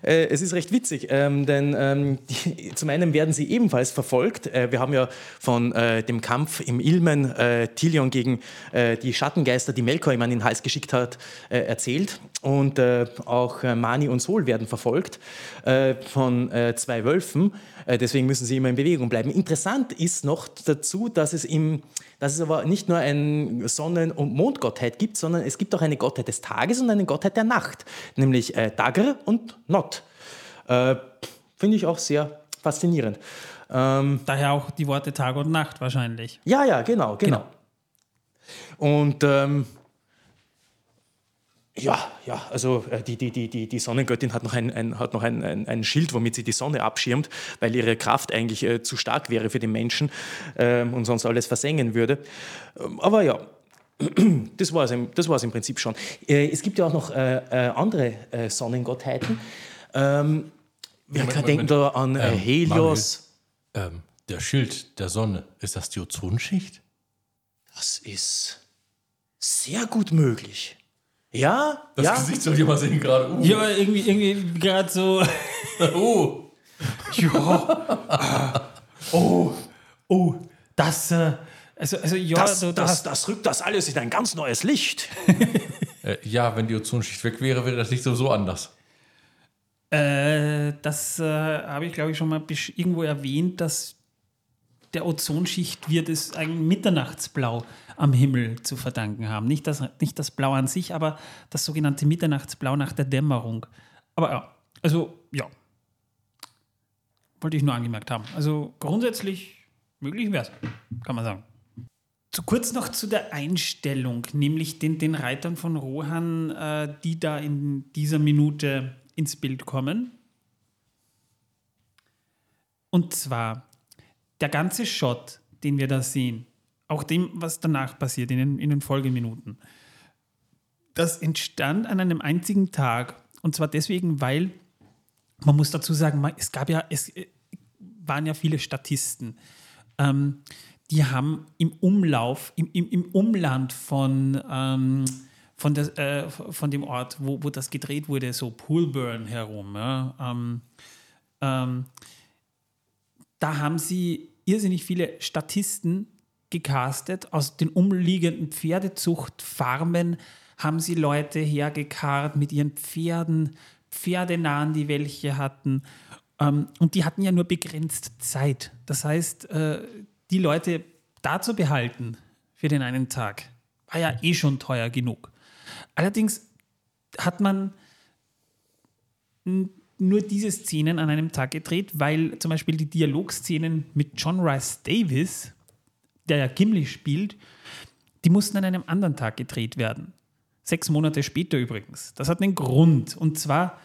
Speaker 5: äh, es ist recht witzig, ähm, denn ähm, die, zum einen werden sie ebenfalls verfolgt. Äh, wir haben ja von äh, dem Kampf im Ilmen äh, Tilion gegen äh, die Schattengeister, die Melkor ihm an den Hals geschickt hat, äh, erzählt. Und auch Mani und Sol werden verfolgt von zwei Wölfen. Deswegen müssen sie immer in Bewegung bleiben. Interessant ist noch dazu, dass es im dass es aber nicht nur eine Sonnen- und Mondgottheit gibt, sondern es gibt auch eine Gottheit des Tages und eine Gottheit der Nacht, nämlich äh, Dagr und Not. Äh, Finde ich auch sehr faszinierend.
Speaker 1: Ähm, Daher auch die Worte Tag und Nacht wahrscheinlich.
Speaker 5: Ja, ja, genau, genau. genau. Und ähm, ja, ja, also äh, die, die, die, die Sonnengöttin hat noch, ein, ein, hat noch ein, ein, ein, Schild, womit sie die Sonne abschirmt, weil ihre Kraft eigentlich äh, zu stark wäre für den Menschen ähm, und sonst alles versengen würde. Ähm, aber ja, das war es im, das war's im Prinzip schon. Äh, es gibt ja auch noch äh, äh andere äh, Sonnengottheiten. Ähm, wir Moment, denken da an ähm, Helios.
Speaker 2: Ähm, der Schild der Sonne, ist das die Ozonschicht?
Speaker 5: Das ist sehr gut möglich. Ja,
Speaker 2: das
Speaker 5: ja.
Speaker 2: Gesicht soll mal sehen gerade.
Speaker 1: Uh. Ja, irgendwie, irgendwie gerade so.
Speaker 2: oh.
Speaker 1: ja. oh. Oh. Das. Äh, also, also ja,
Speaker 5: das, so, das, das rückt das alles in ein ganz neues Licht.
Speaker 2: äh, ja, wenn die Ozonschicht weg wäre, wäre das Licht sowieso anders.
Speaker 1: Äh, das äh, habe ich, glaube ich, schon mal irgendwo erwähnt, dass der Ozonschicht wird es ein Mitternachtsblau am Himmel zu verdanken haben. Nicht das, nicht das Blau an sich, aber das sogenannte Mitternachtsblau nach der Dämmerung. Aber ja, also ja. Wollte ich nur angemerkt haben. Also grundsätzlich möglich wäre es, kann man sagen. Zu kurz noch zu der Einstellung, nämlich den, den Reitern von Rohan, äh, die da in dieser Minute ins Bild kommen. Und zwar der ganze Shot, den wir da sehen, auch dem, was danach passiert in den, in den Folgeminuten. Das entstand an einem einzigen Tag. Und zwar deswegen, weil, man muss dazu sagen, es gab ja, es äh, waren ja viele Statisten. Ähm, die haben im Umlauf, im, im, im Umland von, ähm, von, der, äh, von dem Ort, wo, wo das gedreht wurde, so Poolburn herum, ja, ähm, ähm, da haben sie irrsinnig viele Statisten gecastet. Aus den umliegenden Pferdezuchtfarmen haben sie Leute hergekarrt mit ihren Pferden, Pferdenahen, die welche hatten. Ähm, und die hatten ja nur begrenzt Zeit. Das heißt, äh, die Leute da zu behalten für den einen Tag, war ja eh schon teuer genug. Allerdings hat man nur diese Szenen an einem Tag gedreht, weil zum Beispiel die Dialogszenen mit John Rice Davis der ja Gimli spielt, die mussten an einem anderen Tag gedreht werden. Sechs Monate später übrigens. Das hat einen Grund. Und zwar,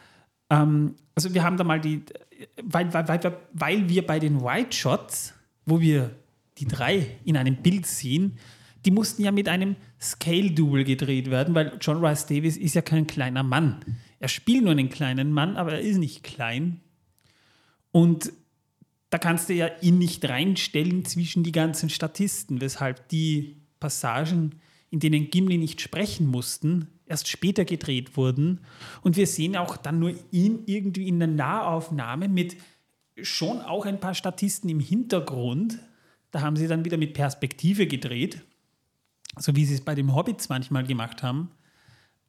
Speaker 1: ähm, also wir haben da mal die, weil, weil, weil, weil wir bei den White Shots, wo wir die drei in einem Bild sehen, die mussten ja mit einem Scale-Double gedreht werden, weil John Rice Davis ist ja kein kleiner Mann. Er spielt nur einen kleinen Mann, aber er ist nicht klein. Und da kannst du ja ihn nicht reinstellen zwischen die ganzen Statisten, weshalb die Passagen, in denen Gimli nicht sprechen mussten, erst später gedreht wurden. Und wir sehen auch dann nur ihn irgendwie in der Nahaufnahme mit schon auch ein paar Statisten im Hintergrund. Da haben sie dann wieder mit Perspektive gedreht, so wie sie es bei den Hobbits manchmal gemacht haben.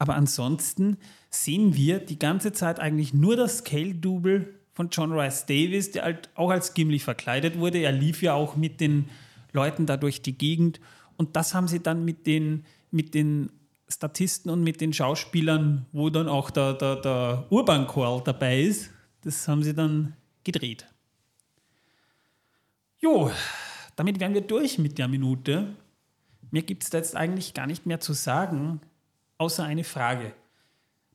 Speaker 1: Aber ansonsten sehen wir die ganze Zeit eigentlich nur das Scale-Double von John Rice Davis, der halt auch als Gimli verkleidet wurde. Er lief ja auch mit den Leuten da durch die Gegend. Und das haben sie dann mit den, mit den Statisten und mit den Schauspielern, wo dann auch der, der, der Urban Choral dabei ist, das haben sie dann gedreht. Jo, damit wären wir durch mit der Minute. Mir gibt es da jetzt eigentlich gar nicht mehr zu sagen, außer eine Frage.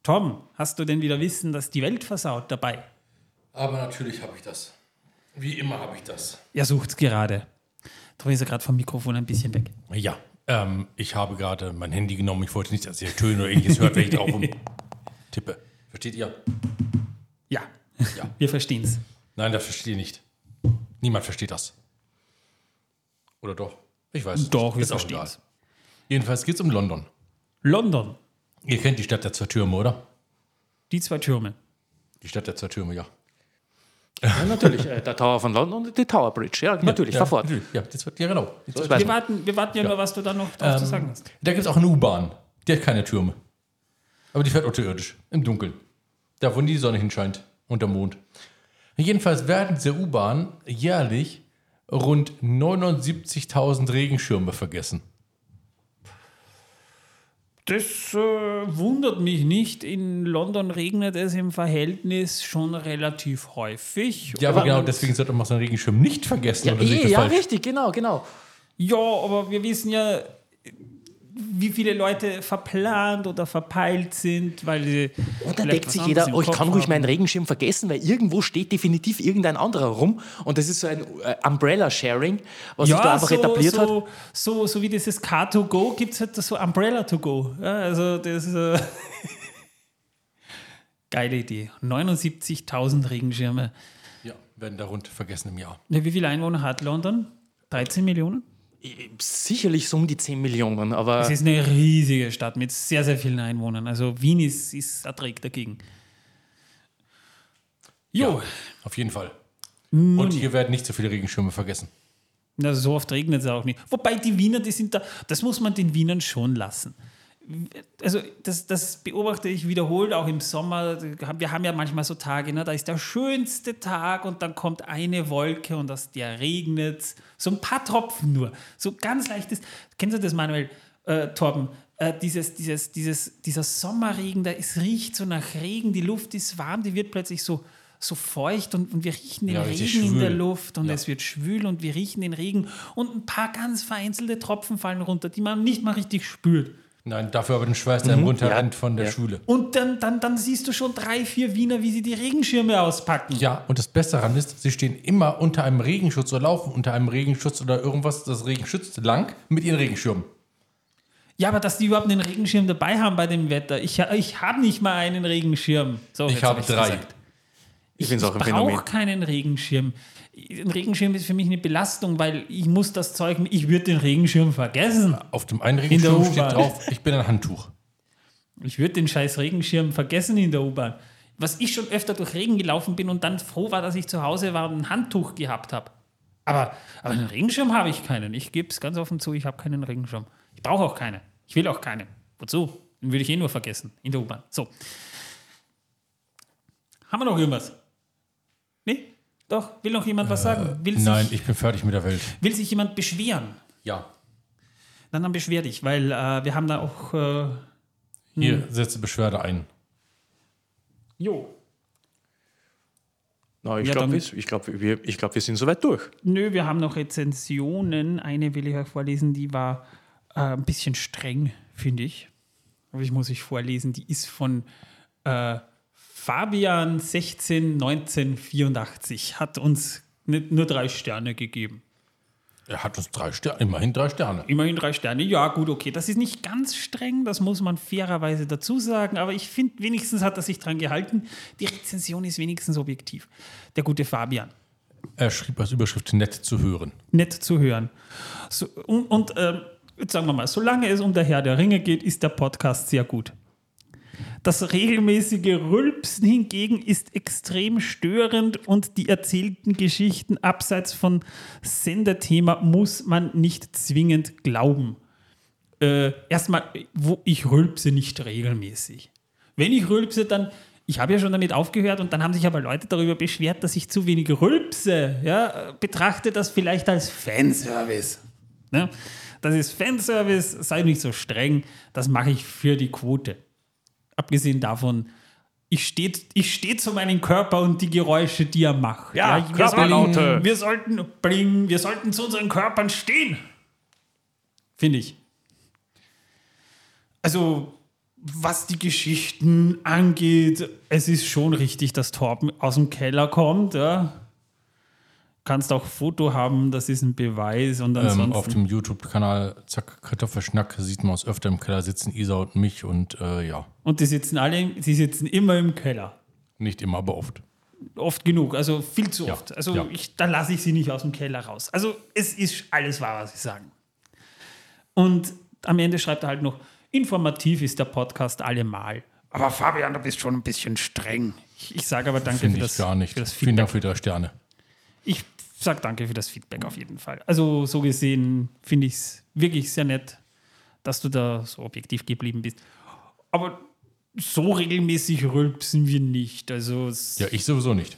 Speaker 1: Tom, hast du denn wieder Wissen, dass die Welt versaut dabei?
Speaker 2: Aber natürlich habe ich das. Wie immer habe ich das.
Speaker 1: Er sucht es gerade. Tom ist ja gerade vom Mikrofon ein bisschen weg.
Speaker 2: Ja, ähm, ich habe gerade mein Handy genommen. Ich wollte nicht, dass ihr Töne oder ähnliches hört, wenn ich drauf tippe. Versteht ihr?
Speaker 1: Ja, ja. wir verstehen es.
Speaker 2: Nein, das verstehe ich nicht. Niemand versteht das. Oder doch? Ich weiß es
Speaker 1: Doch, wir verstehen es.
Speaker 2: Jedenfalls geht es um London.
Speaker 1: London.
Speaker 2: Ihr kennt die Stadt der zwei Türme, oder?
Speaker 1: Die zwei Türme.
Speaker 2: Die Stadt der zwei Türme, ja.
Speaker 3: Ja, natürlich, äh, der Tower von London und die Tower Bridge. Ja, natürlich,
Speaker 2: ja,
Speaker 3: fort.
Speaker 2: Ja, das, ja genau.
Speaker 1: So, wir, warten, wir warten ja, ja, nur, was du da noch drauf ähm, zu sagen hast.
Speaker 2: Da gibt es auch eine U-Bahn. Die hat keine Türme. Aber die fährt unterirdisch, im Dunkeln. Da, wo die Sonne hinscheint und der Mond. Jedenfalls werden diese U-Bahn jährlich rund 79.000 Regenschirme vergessen.
Speaker 1: Das äh, wundert mich nicht. In London regnet es im Verhältnis schon relativ häufig.
Speaker 2: Ja, aber genau deswegen sollte man so einen Regenschirm nicht vergessen.
Speaker 1: Ja, eh, ja richtig, genau, genau. Ja, aber wir wissen ja, wie viele Leute verplant oder verpeilt sind, weil sie.
Speaker 5: Und dann denkt sich jeder, oh, ich kann ruhig meinen Regenschirm vergessen, weil irgendwo steht definitiv irgendein anderer rum. Und das ist so ein äh, Umbrella-Sharing, was ja, sich da einfach so, etabliert
Speaker 1: so,
Speaker 5: hat.
Speaker 1: So, so wie dieses Car2Go gibt es halt so Umbrella to go. Ja, also das ist. Äh Geile Idee. 79.000 Regenschirme.
Speaker 2: Ja, werden darunter vergessen im Jahr.
Speaker 1: Ja, wie viele Einwohner hat London? 13 Millionen?
Speaker 5: Sicherlich so um die 10 Millionen, aber.
Speaker 1: Es ist eine riesige Stadt mit sehr, sehr vielen Einwohnern. Also Wien ist, ist erträgt dagegen.
Speaker 2: Jo. Ja, auf jeden Fall. Nun. Und hier werden nicht so viele Regenschirme vergessen.
Speaker 1: Also so oft regnet es auch nicht. Wobei die Wiener, die sind da, das muss man den Wienern schon lassen also das, das beobachte ich wiederholt auch im Sommer. Wir haben ja manchmal so Tage, ne, da ist der schönste Tag und dann kommt eine Wolke und aus der regnet so ein paar Tropfen nur. So ganz leichtes. Kennst du das, Manuel, äh, Torben? Äh, dieses, dieses, dieses, dieser Sommerregen, da es riecht so nach Regen, die Luft ist warm, die wird plötzlich so, so feucht und, und wir riechen den ja, Regen in der Luft und ja. es wird schwül und wir riechen den Regen und ein paar ganz vereinzelte Tropfen fallen runter, die man nicht mal richtig spürt.
Speaker 2: Nein, dafür aber den Schweiß, der mhm. runterrennt ja. von der ja. Schule.
Speaker 1: Und dann, dann, dann siehst du schon drei, vier Wiener, wie sie die Regenschirme auspacken.
Speaker 2: Ja, und das Beste daran ist, sie stehen immer unter einem Regenschutz oder laufen unter einem Regenschutz oder irgendwas, das Regen schützt, lang mit ihren Regenschirmen.
Speaker 1: Ja, aber dass die überhaupt einen Regenschirm dabei haben bei dem Wetter. Ich, ich habe nicht mal einen Regenschirm.
Speaker 2: So, ich habe drei.
Speaker 1: Gesagt. Ich, ich brauche keinen Regenschirm ein Regenschirm ist für mich eine Belastung, weil ich muss das Zeug, ich würde den Regenschirm vergessen.
Speaker 2: Auf dem einen Regenschirm steht drauf, ich bin ein Handtuch.
Speaker 1: Ich würde den scheiß Regenschirm vergessen in der U-Bahn. Was ich schon öfter durch Regen gelaufen bin und dann froh war, dass ich zu Hause war und ein Handtuch gehabt habe. Aber, aber einen Regenschirm habe ich keinen. Ich gebe es ganz offen zu, ich habe keinen Regenschirm. Ich brauche auch keinen. Ich will auch keinen. Wozu? Den würde ich eh nur vergessen in der U-Bahn. So. Haben wir noch irgendwas? Nee? Doch, will noch jemand was sagen? Will
Speaker 2: Nein, sich, ich bin fertig mit der Welt.
Speaker 1: Will sich jemand beschweren?
Speaker 2: Ja.
Speaker 1: Dann, dann beschwer dich, weil äh, wir haben da auch. Äh,
Speaker 2: Hier, setze Beschwerde ein.
Speaker 1: Jo.
Speaker 3: Na, ich ja, glaube, wir, glaub, wir, glaub, wir sind soweit durch.
Speaker 1: Nö, wir haben noch Rezensionen. Eine will ich euch vorlesen, die war äh, ein bisschen streng, finde ich. Aber ich muss ich vorlesen. Die ist von äh, Fabian 16 1984 hat uns nicht nur drei Sterne gegeben.
Speaker 2: Er hat uns drei Sterne, immerhin drei Sterne.
Speaker 1: Immerhin drei Sterne, ja gut, okay. Das ist nicht ganz streng, das muss man fairerweise dazu sagen, aber ich finde, wenigstens hat er sich dran gehalten. Die Rezension ist wenigstens objektiv. Der gute Fabian.
Speaker 2: Er schrieb als Überschrift nett zu hören.
Speaker 1: Nett zu hören. So, und und äh, sagen wir mal, solange es um der Herr der Ringe geht, ist der Podcast sehr gut. Das regelmäßige Rülpsen hingegen ist extrem störend und die erzählten Geschichten abseits von Senderthema muss man nicht zwingend glauben. Äh, erstmal, wo ich rülpse nicht regelmäßig. Wenn ich rülpse, dann, ich habe ja schon damit aufgehört und dann haben sich aber Leute darüber beschwert, dass ich zu wenig rülpse. Ja, betrachte das vielleicht als Fanservice. Ja, das ist Fanservice, sei nicht so streng, das mache ich für die Quote abgesehen davon, ich stehe ich steh zu meinem Körper und die Geräusche, die er macht.
Speaker 4: Ja, ja wir, sollten,
Speaker 1: wir sollten bling, wir sollten zu unseren Körpern stehen. Finde ich. Also, was die Geschichten angeht, es ist schon richtig, dass Torben aus dem Keller kommt. Ja kannst auch Foto haben, das ist ein Beweis. Und
Speaker 2: ähm, auf dem YouTube-Kanal Zack Kartoffelschnack sieht man uns öfter im Keller sitzen, Isa und mich und äh, ja.
Speaker 1: Und die sitzen alle, sie sitzen immer im Keller.
Speaker 2: Nicht immer, aber oft.
Speaker 1: Oft genug, also viel zu oft. Also ja. Ich, da lasse ich sie nicht aus dem Keller raus. Also es ist alles wahr, was sie sagen. Und am Ende schreibt er halt noch, informativ ist der Podcast allemal.
Speaker 4: Aber Fabian, du bist schon ein bisschen streng.
Speaker 1: Ich, ich sage aber danke
Speaker 2: Find für das, gar nicht. Für das Vielen Dank für die Sterne.
Speaker 1: Ich sage danke für das Feedback auf jeden Fall. Also so gesehen finde ich es wirklich sehr nett, dass du da so objektiv geblieben bist. Aber so regelmäßig rülpsen wir nicht. Also
Speaker 2: ja, ich sowieso nicht.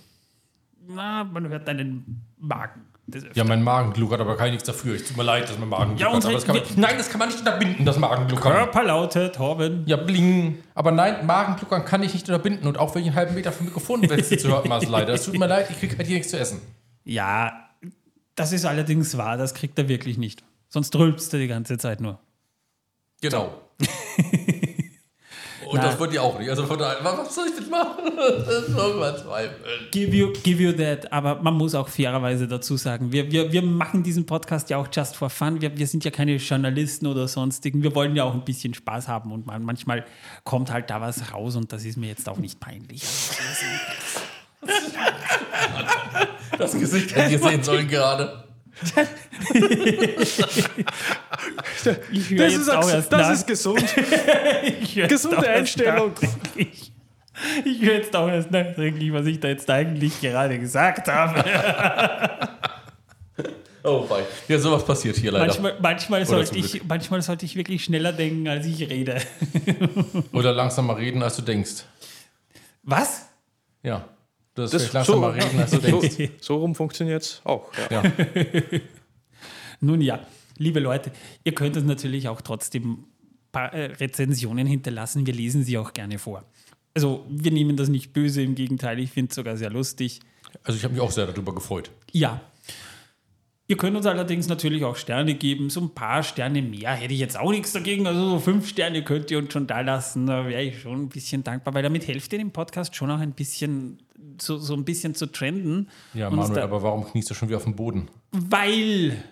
Speaker 1: Na, man hört deinen Magen.
Speaker 2: Ja, mein Magen gluckert, aber kann nichts dafür. Es tut mir leid, dass mein Magen ja, gluckert. Das man, nein, das kann man nicht unterbinden, das Magengluckern.
Speaker 1: Körperlaute, Torben.
Speaker 2: Ja, bling. Aber nein, Magengluckern kann ich nicht unterbinden. Und auch wenn ich einen halben Meter vom Mikrofon zu hört man es leider. Es tut mir leid, ich kriege halt hier nichts zu essen.
Speaker 1: Ja, das ist allerdings wahr, das kriegt er wirklich nicht. Sonst rülpst er die ganze Zeit nur.
Speaker 2: Genau. Und Na, das wollte ich auch nicht. Also von daher, was soll ich denn machen? Das ist irgendwann
Speaker 1: zweifeln. Give you, give you that. Aber man muss auch fairerweise dazu sagen, wir, wir, wir machen diesen Podcast ja auch just for fun. Wir, wir sind ja keine Journalisten oder sonstigen. Wir wollen ja auch ein bisschen Spaß haben und man, manchmal kommt halt da was raus und das ist mir jetzt auch nicht peinlich.
Speaker 2: Das Gesicht hätte ihr sehen sollen gerade.
Speaker 1: das, ist, auch
Speaker 3: das ist gesund. Gesunde Einstellung.
Speaker 1: Ich, ich höre jetzt auch erst nachträglich, was ich da jetzt eigentlich gerade gesagt habe.
Speaker 2: Oh wei. Ja, sowas passiert hier leider.
Speaker 1: Manchmal, manchmal sollte ich, manchmal sollte ich wirklich schneller denken, als ich rede.
Speaker 2: Oder langsamer reden, als du denkst.
Speaker 1: Was?
Speaker 2: Ja. Das, das langsam so, reden, als du denkst.
Speaker 3: So, so rum funktioniert es auch. Ja.
Speaker 1: Ja. Nun ja, liebe Leute, ihr könnt uns natürlich auch trotzdem paar, äh, Rezensionen hinterlassen. Wir lesen sie auch gerne vor. Also wir nehmen das nicht böse, im Gegenteil, ich finde es sogar sehr lustig.
Speaker 2: Also ich habe mich auch sehr darüber gefreut.
Speaker 1: Ja, Ihr könnt uns allerdings natürlich auch Sterne geben. So ein paar Sterne mehr hätte ich jetzt auch nichts dagegen. Also so fünf Sterne könnt ihr uns schon da lassen. Da wäre ich schon ein bisschen dankbar, weil damit helft ihr dem Podcast schon auch ein bisschen, so, so ein bisschen zu trenden.
Speaker 2: Ja, Manuel, aber warum kniest du schon wieder auf dem Boden?
Speaker 1: Weil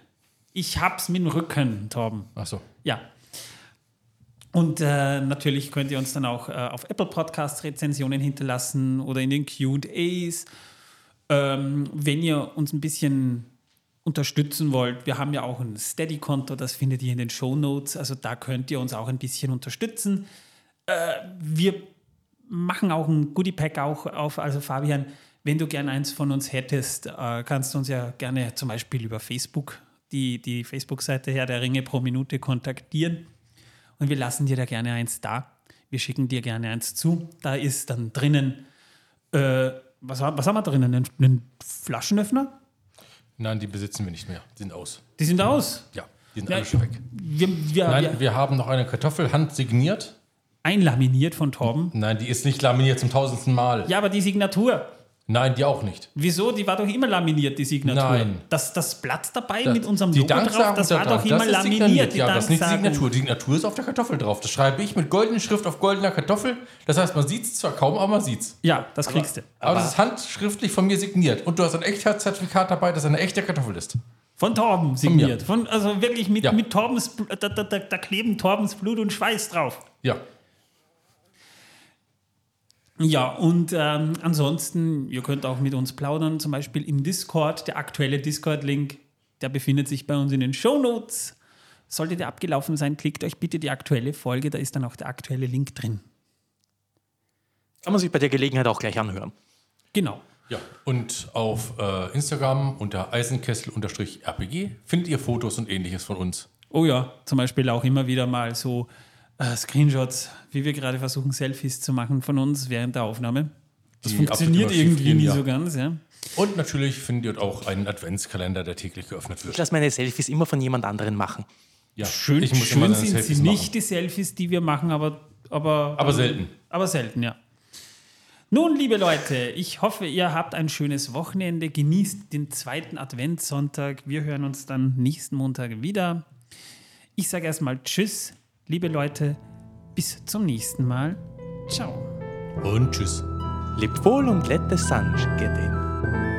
Speaker 1: ich hab's mit dem Rücken, Torben.
Speaker 2: Ach so.
Speaker 1: Ja. Und äh, natürlich könnt ihr uns dann auch äh, auf Apple Podcast Rezensionen hinterlassen oder in den QAs. Ähm, wenn ihr uns ein bisschen unterstützen wollt, wir haben ja auch ein Steady-Konto, das findet ihr in den Show Notes. Also da könnt ihr uns auch ein bisschen unterstützen. Äh, wir machen auch ein Goodie-Pack auch auf. Also Fabian, wenn du gerne eins von uns hättest, äh, kannst du uns ja gerne zum Beispiel über Facebook, die, die Facebook-Seite Herr der Ringe pro Minute kontaktieren. Und wir lassen dir da gerne eins da. Wir schicken dir gerne eins zu. Da ist dann drinnen, äh, was, was haben wir drinnen? Einen, einen Flaschenöffner?
Speaker 2: Nein, die besitzen wir nicht mehr. Die sind aus.
Speaker 1: Die sind aus?
Speaker 2: Ja, die sind ja, alle schon weg. Wir, wir, Nein, wir, wir haben noch eine Kartoffel handsigniert.
Speaker 1: Einlaminiert von Torben?
Speaker 2: Nein, die ist nicht laminiert zum tausendsten Mal.
Speaker 1: Ja, aber die Signatur.
Speaker 2: Nein, die auch nicht.
Speaker 1: Wieso? Die war doch immer laminiert, die Signatur.
Speaker 2: Nein.
Speaker 1: Das, das Blatt dabei das, mit unserem Logo drauf, das war doch immer laminiert.
Speaker 2: Ja, das ist nicht die Signatur. Die Signatur ist auf der Kartoffel drauf. Das schreibe ich mit goldener Schrift auf goldener Kartoffel. Das heißt, man sieht es zwar kaum, aber man sieht es.
Speaker 1: Ja, das kriegst du.
Speaker 2: Aber, aber das ist handschriftlich von mir signiert. Und du hast ein Echtheitszertifikat dabei, das eine echte Kartoffel ist.
Speaker 1: Von Torben signiert. Von, von also wirklich mit, ja. mit Torbens, da, da, da, da kleben Torbens Blut und Schweiß drauf.
Speaker 2: Ja.
Speaker 1: Ja, und ähm, ansonsten, ihr könnt auch mit uns plaudern, zum Beispiel im Discord. Der aktuelle Discord-Link, der befindet sich bei uns in den Show Notes. Sollte der abgelaufen sein, klickt euch bitte die aktuelle Folge, da ist dann auch der aktuelle Link drin.
Speaker 5: Kann man sich bei der Gelegenheit auch gleich anhören.
Speaker 1: Genau.
Speaker 2: Ja, und auf äh, Instagram unter eisenkessel-rpg findet ihr Fotos und ähnliches von uns.
Speaker 1: Oh ja, zum Beispiel auch immer wieder mal so äh, Screenshots, wie wir gerade versuchen, Selfies zu machen von uns während der Aufnahme. Das Die funktioniert irgendwie nie ja. so ganz, ja.
Speaker 2: Und natürlich findet ihr auch einen Adventskalender, der täglich geöffnet wird.
Speaker 5: Ich lasse meine Selfies immer von jemand anderen machen.
Speaker 1: Ja, schön, ich muss schön sind Selfies sie nicht, machen. die Selfies, die wir machen, aber, aber,
Speaker 2: aber selten.
Speaker 1: Aber selten, ja. Nun, liebe Leute, ich hoffe, ihr habt ein schönes Wochenende. Genießt den zweiten Adventssonntag. Wir hören uns dann nächsten Montag wieder. Ich sage erstmal Tschüss, liebe Leute. Bis zum nächsten Mal. Ciao.
Speaker 2: Und Tschüss.
Speaker 5: Lebt wohl und let the sun get in.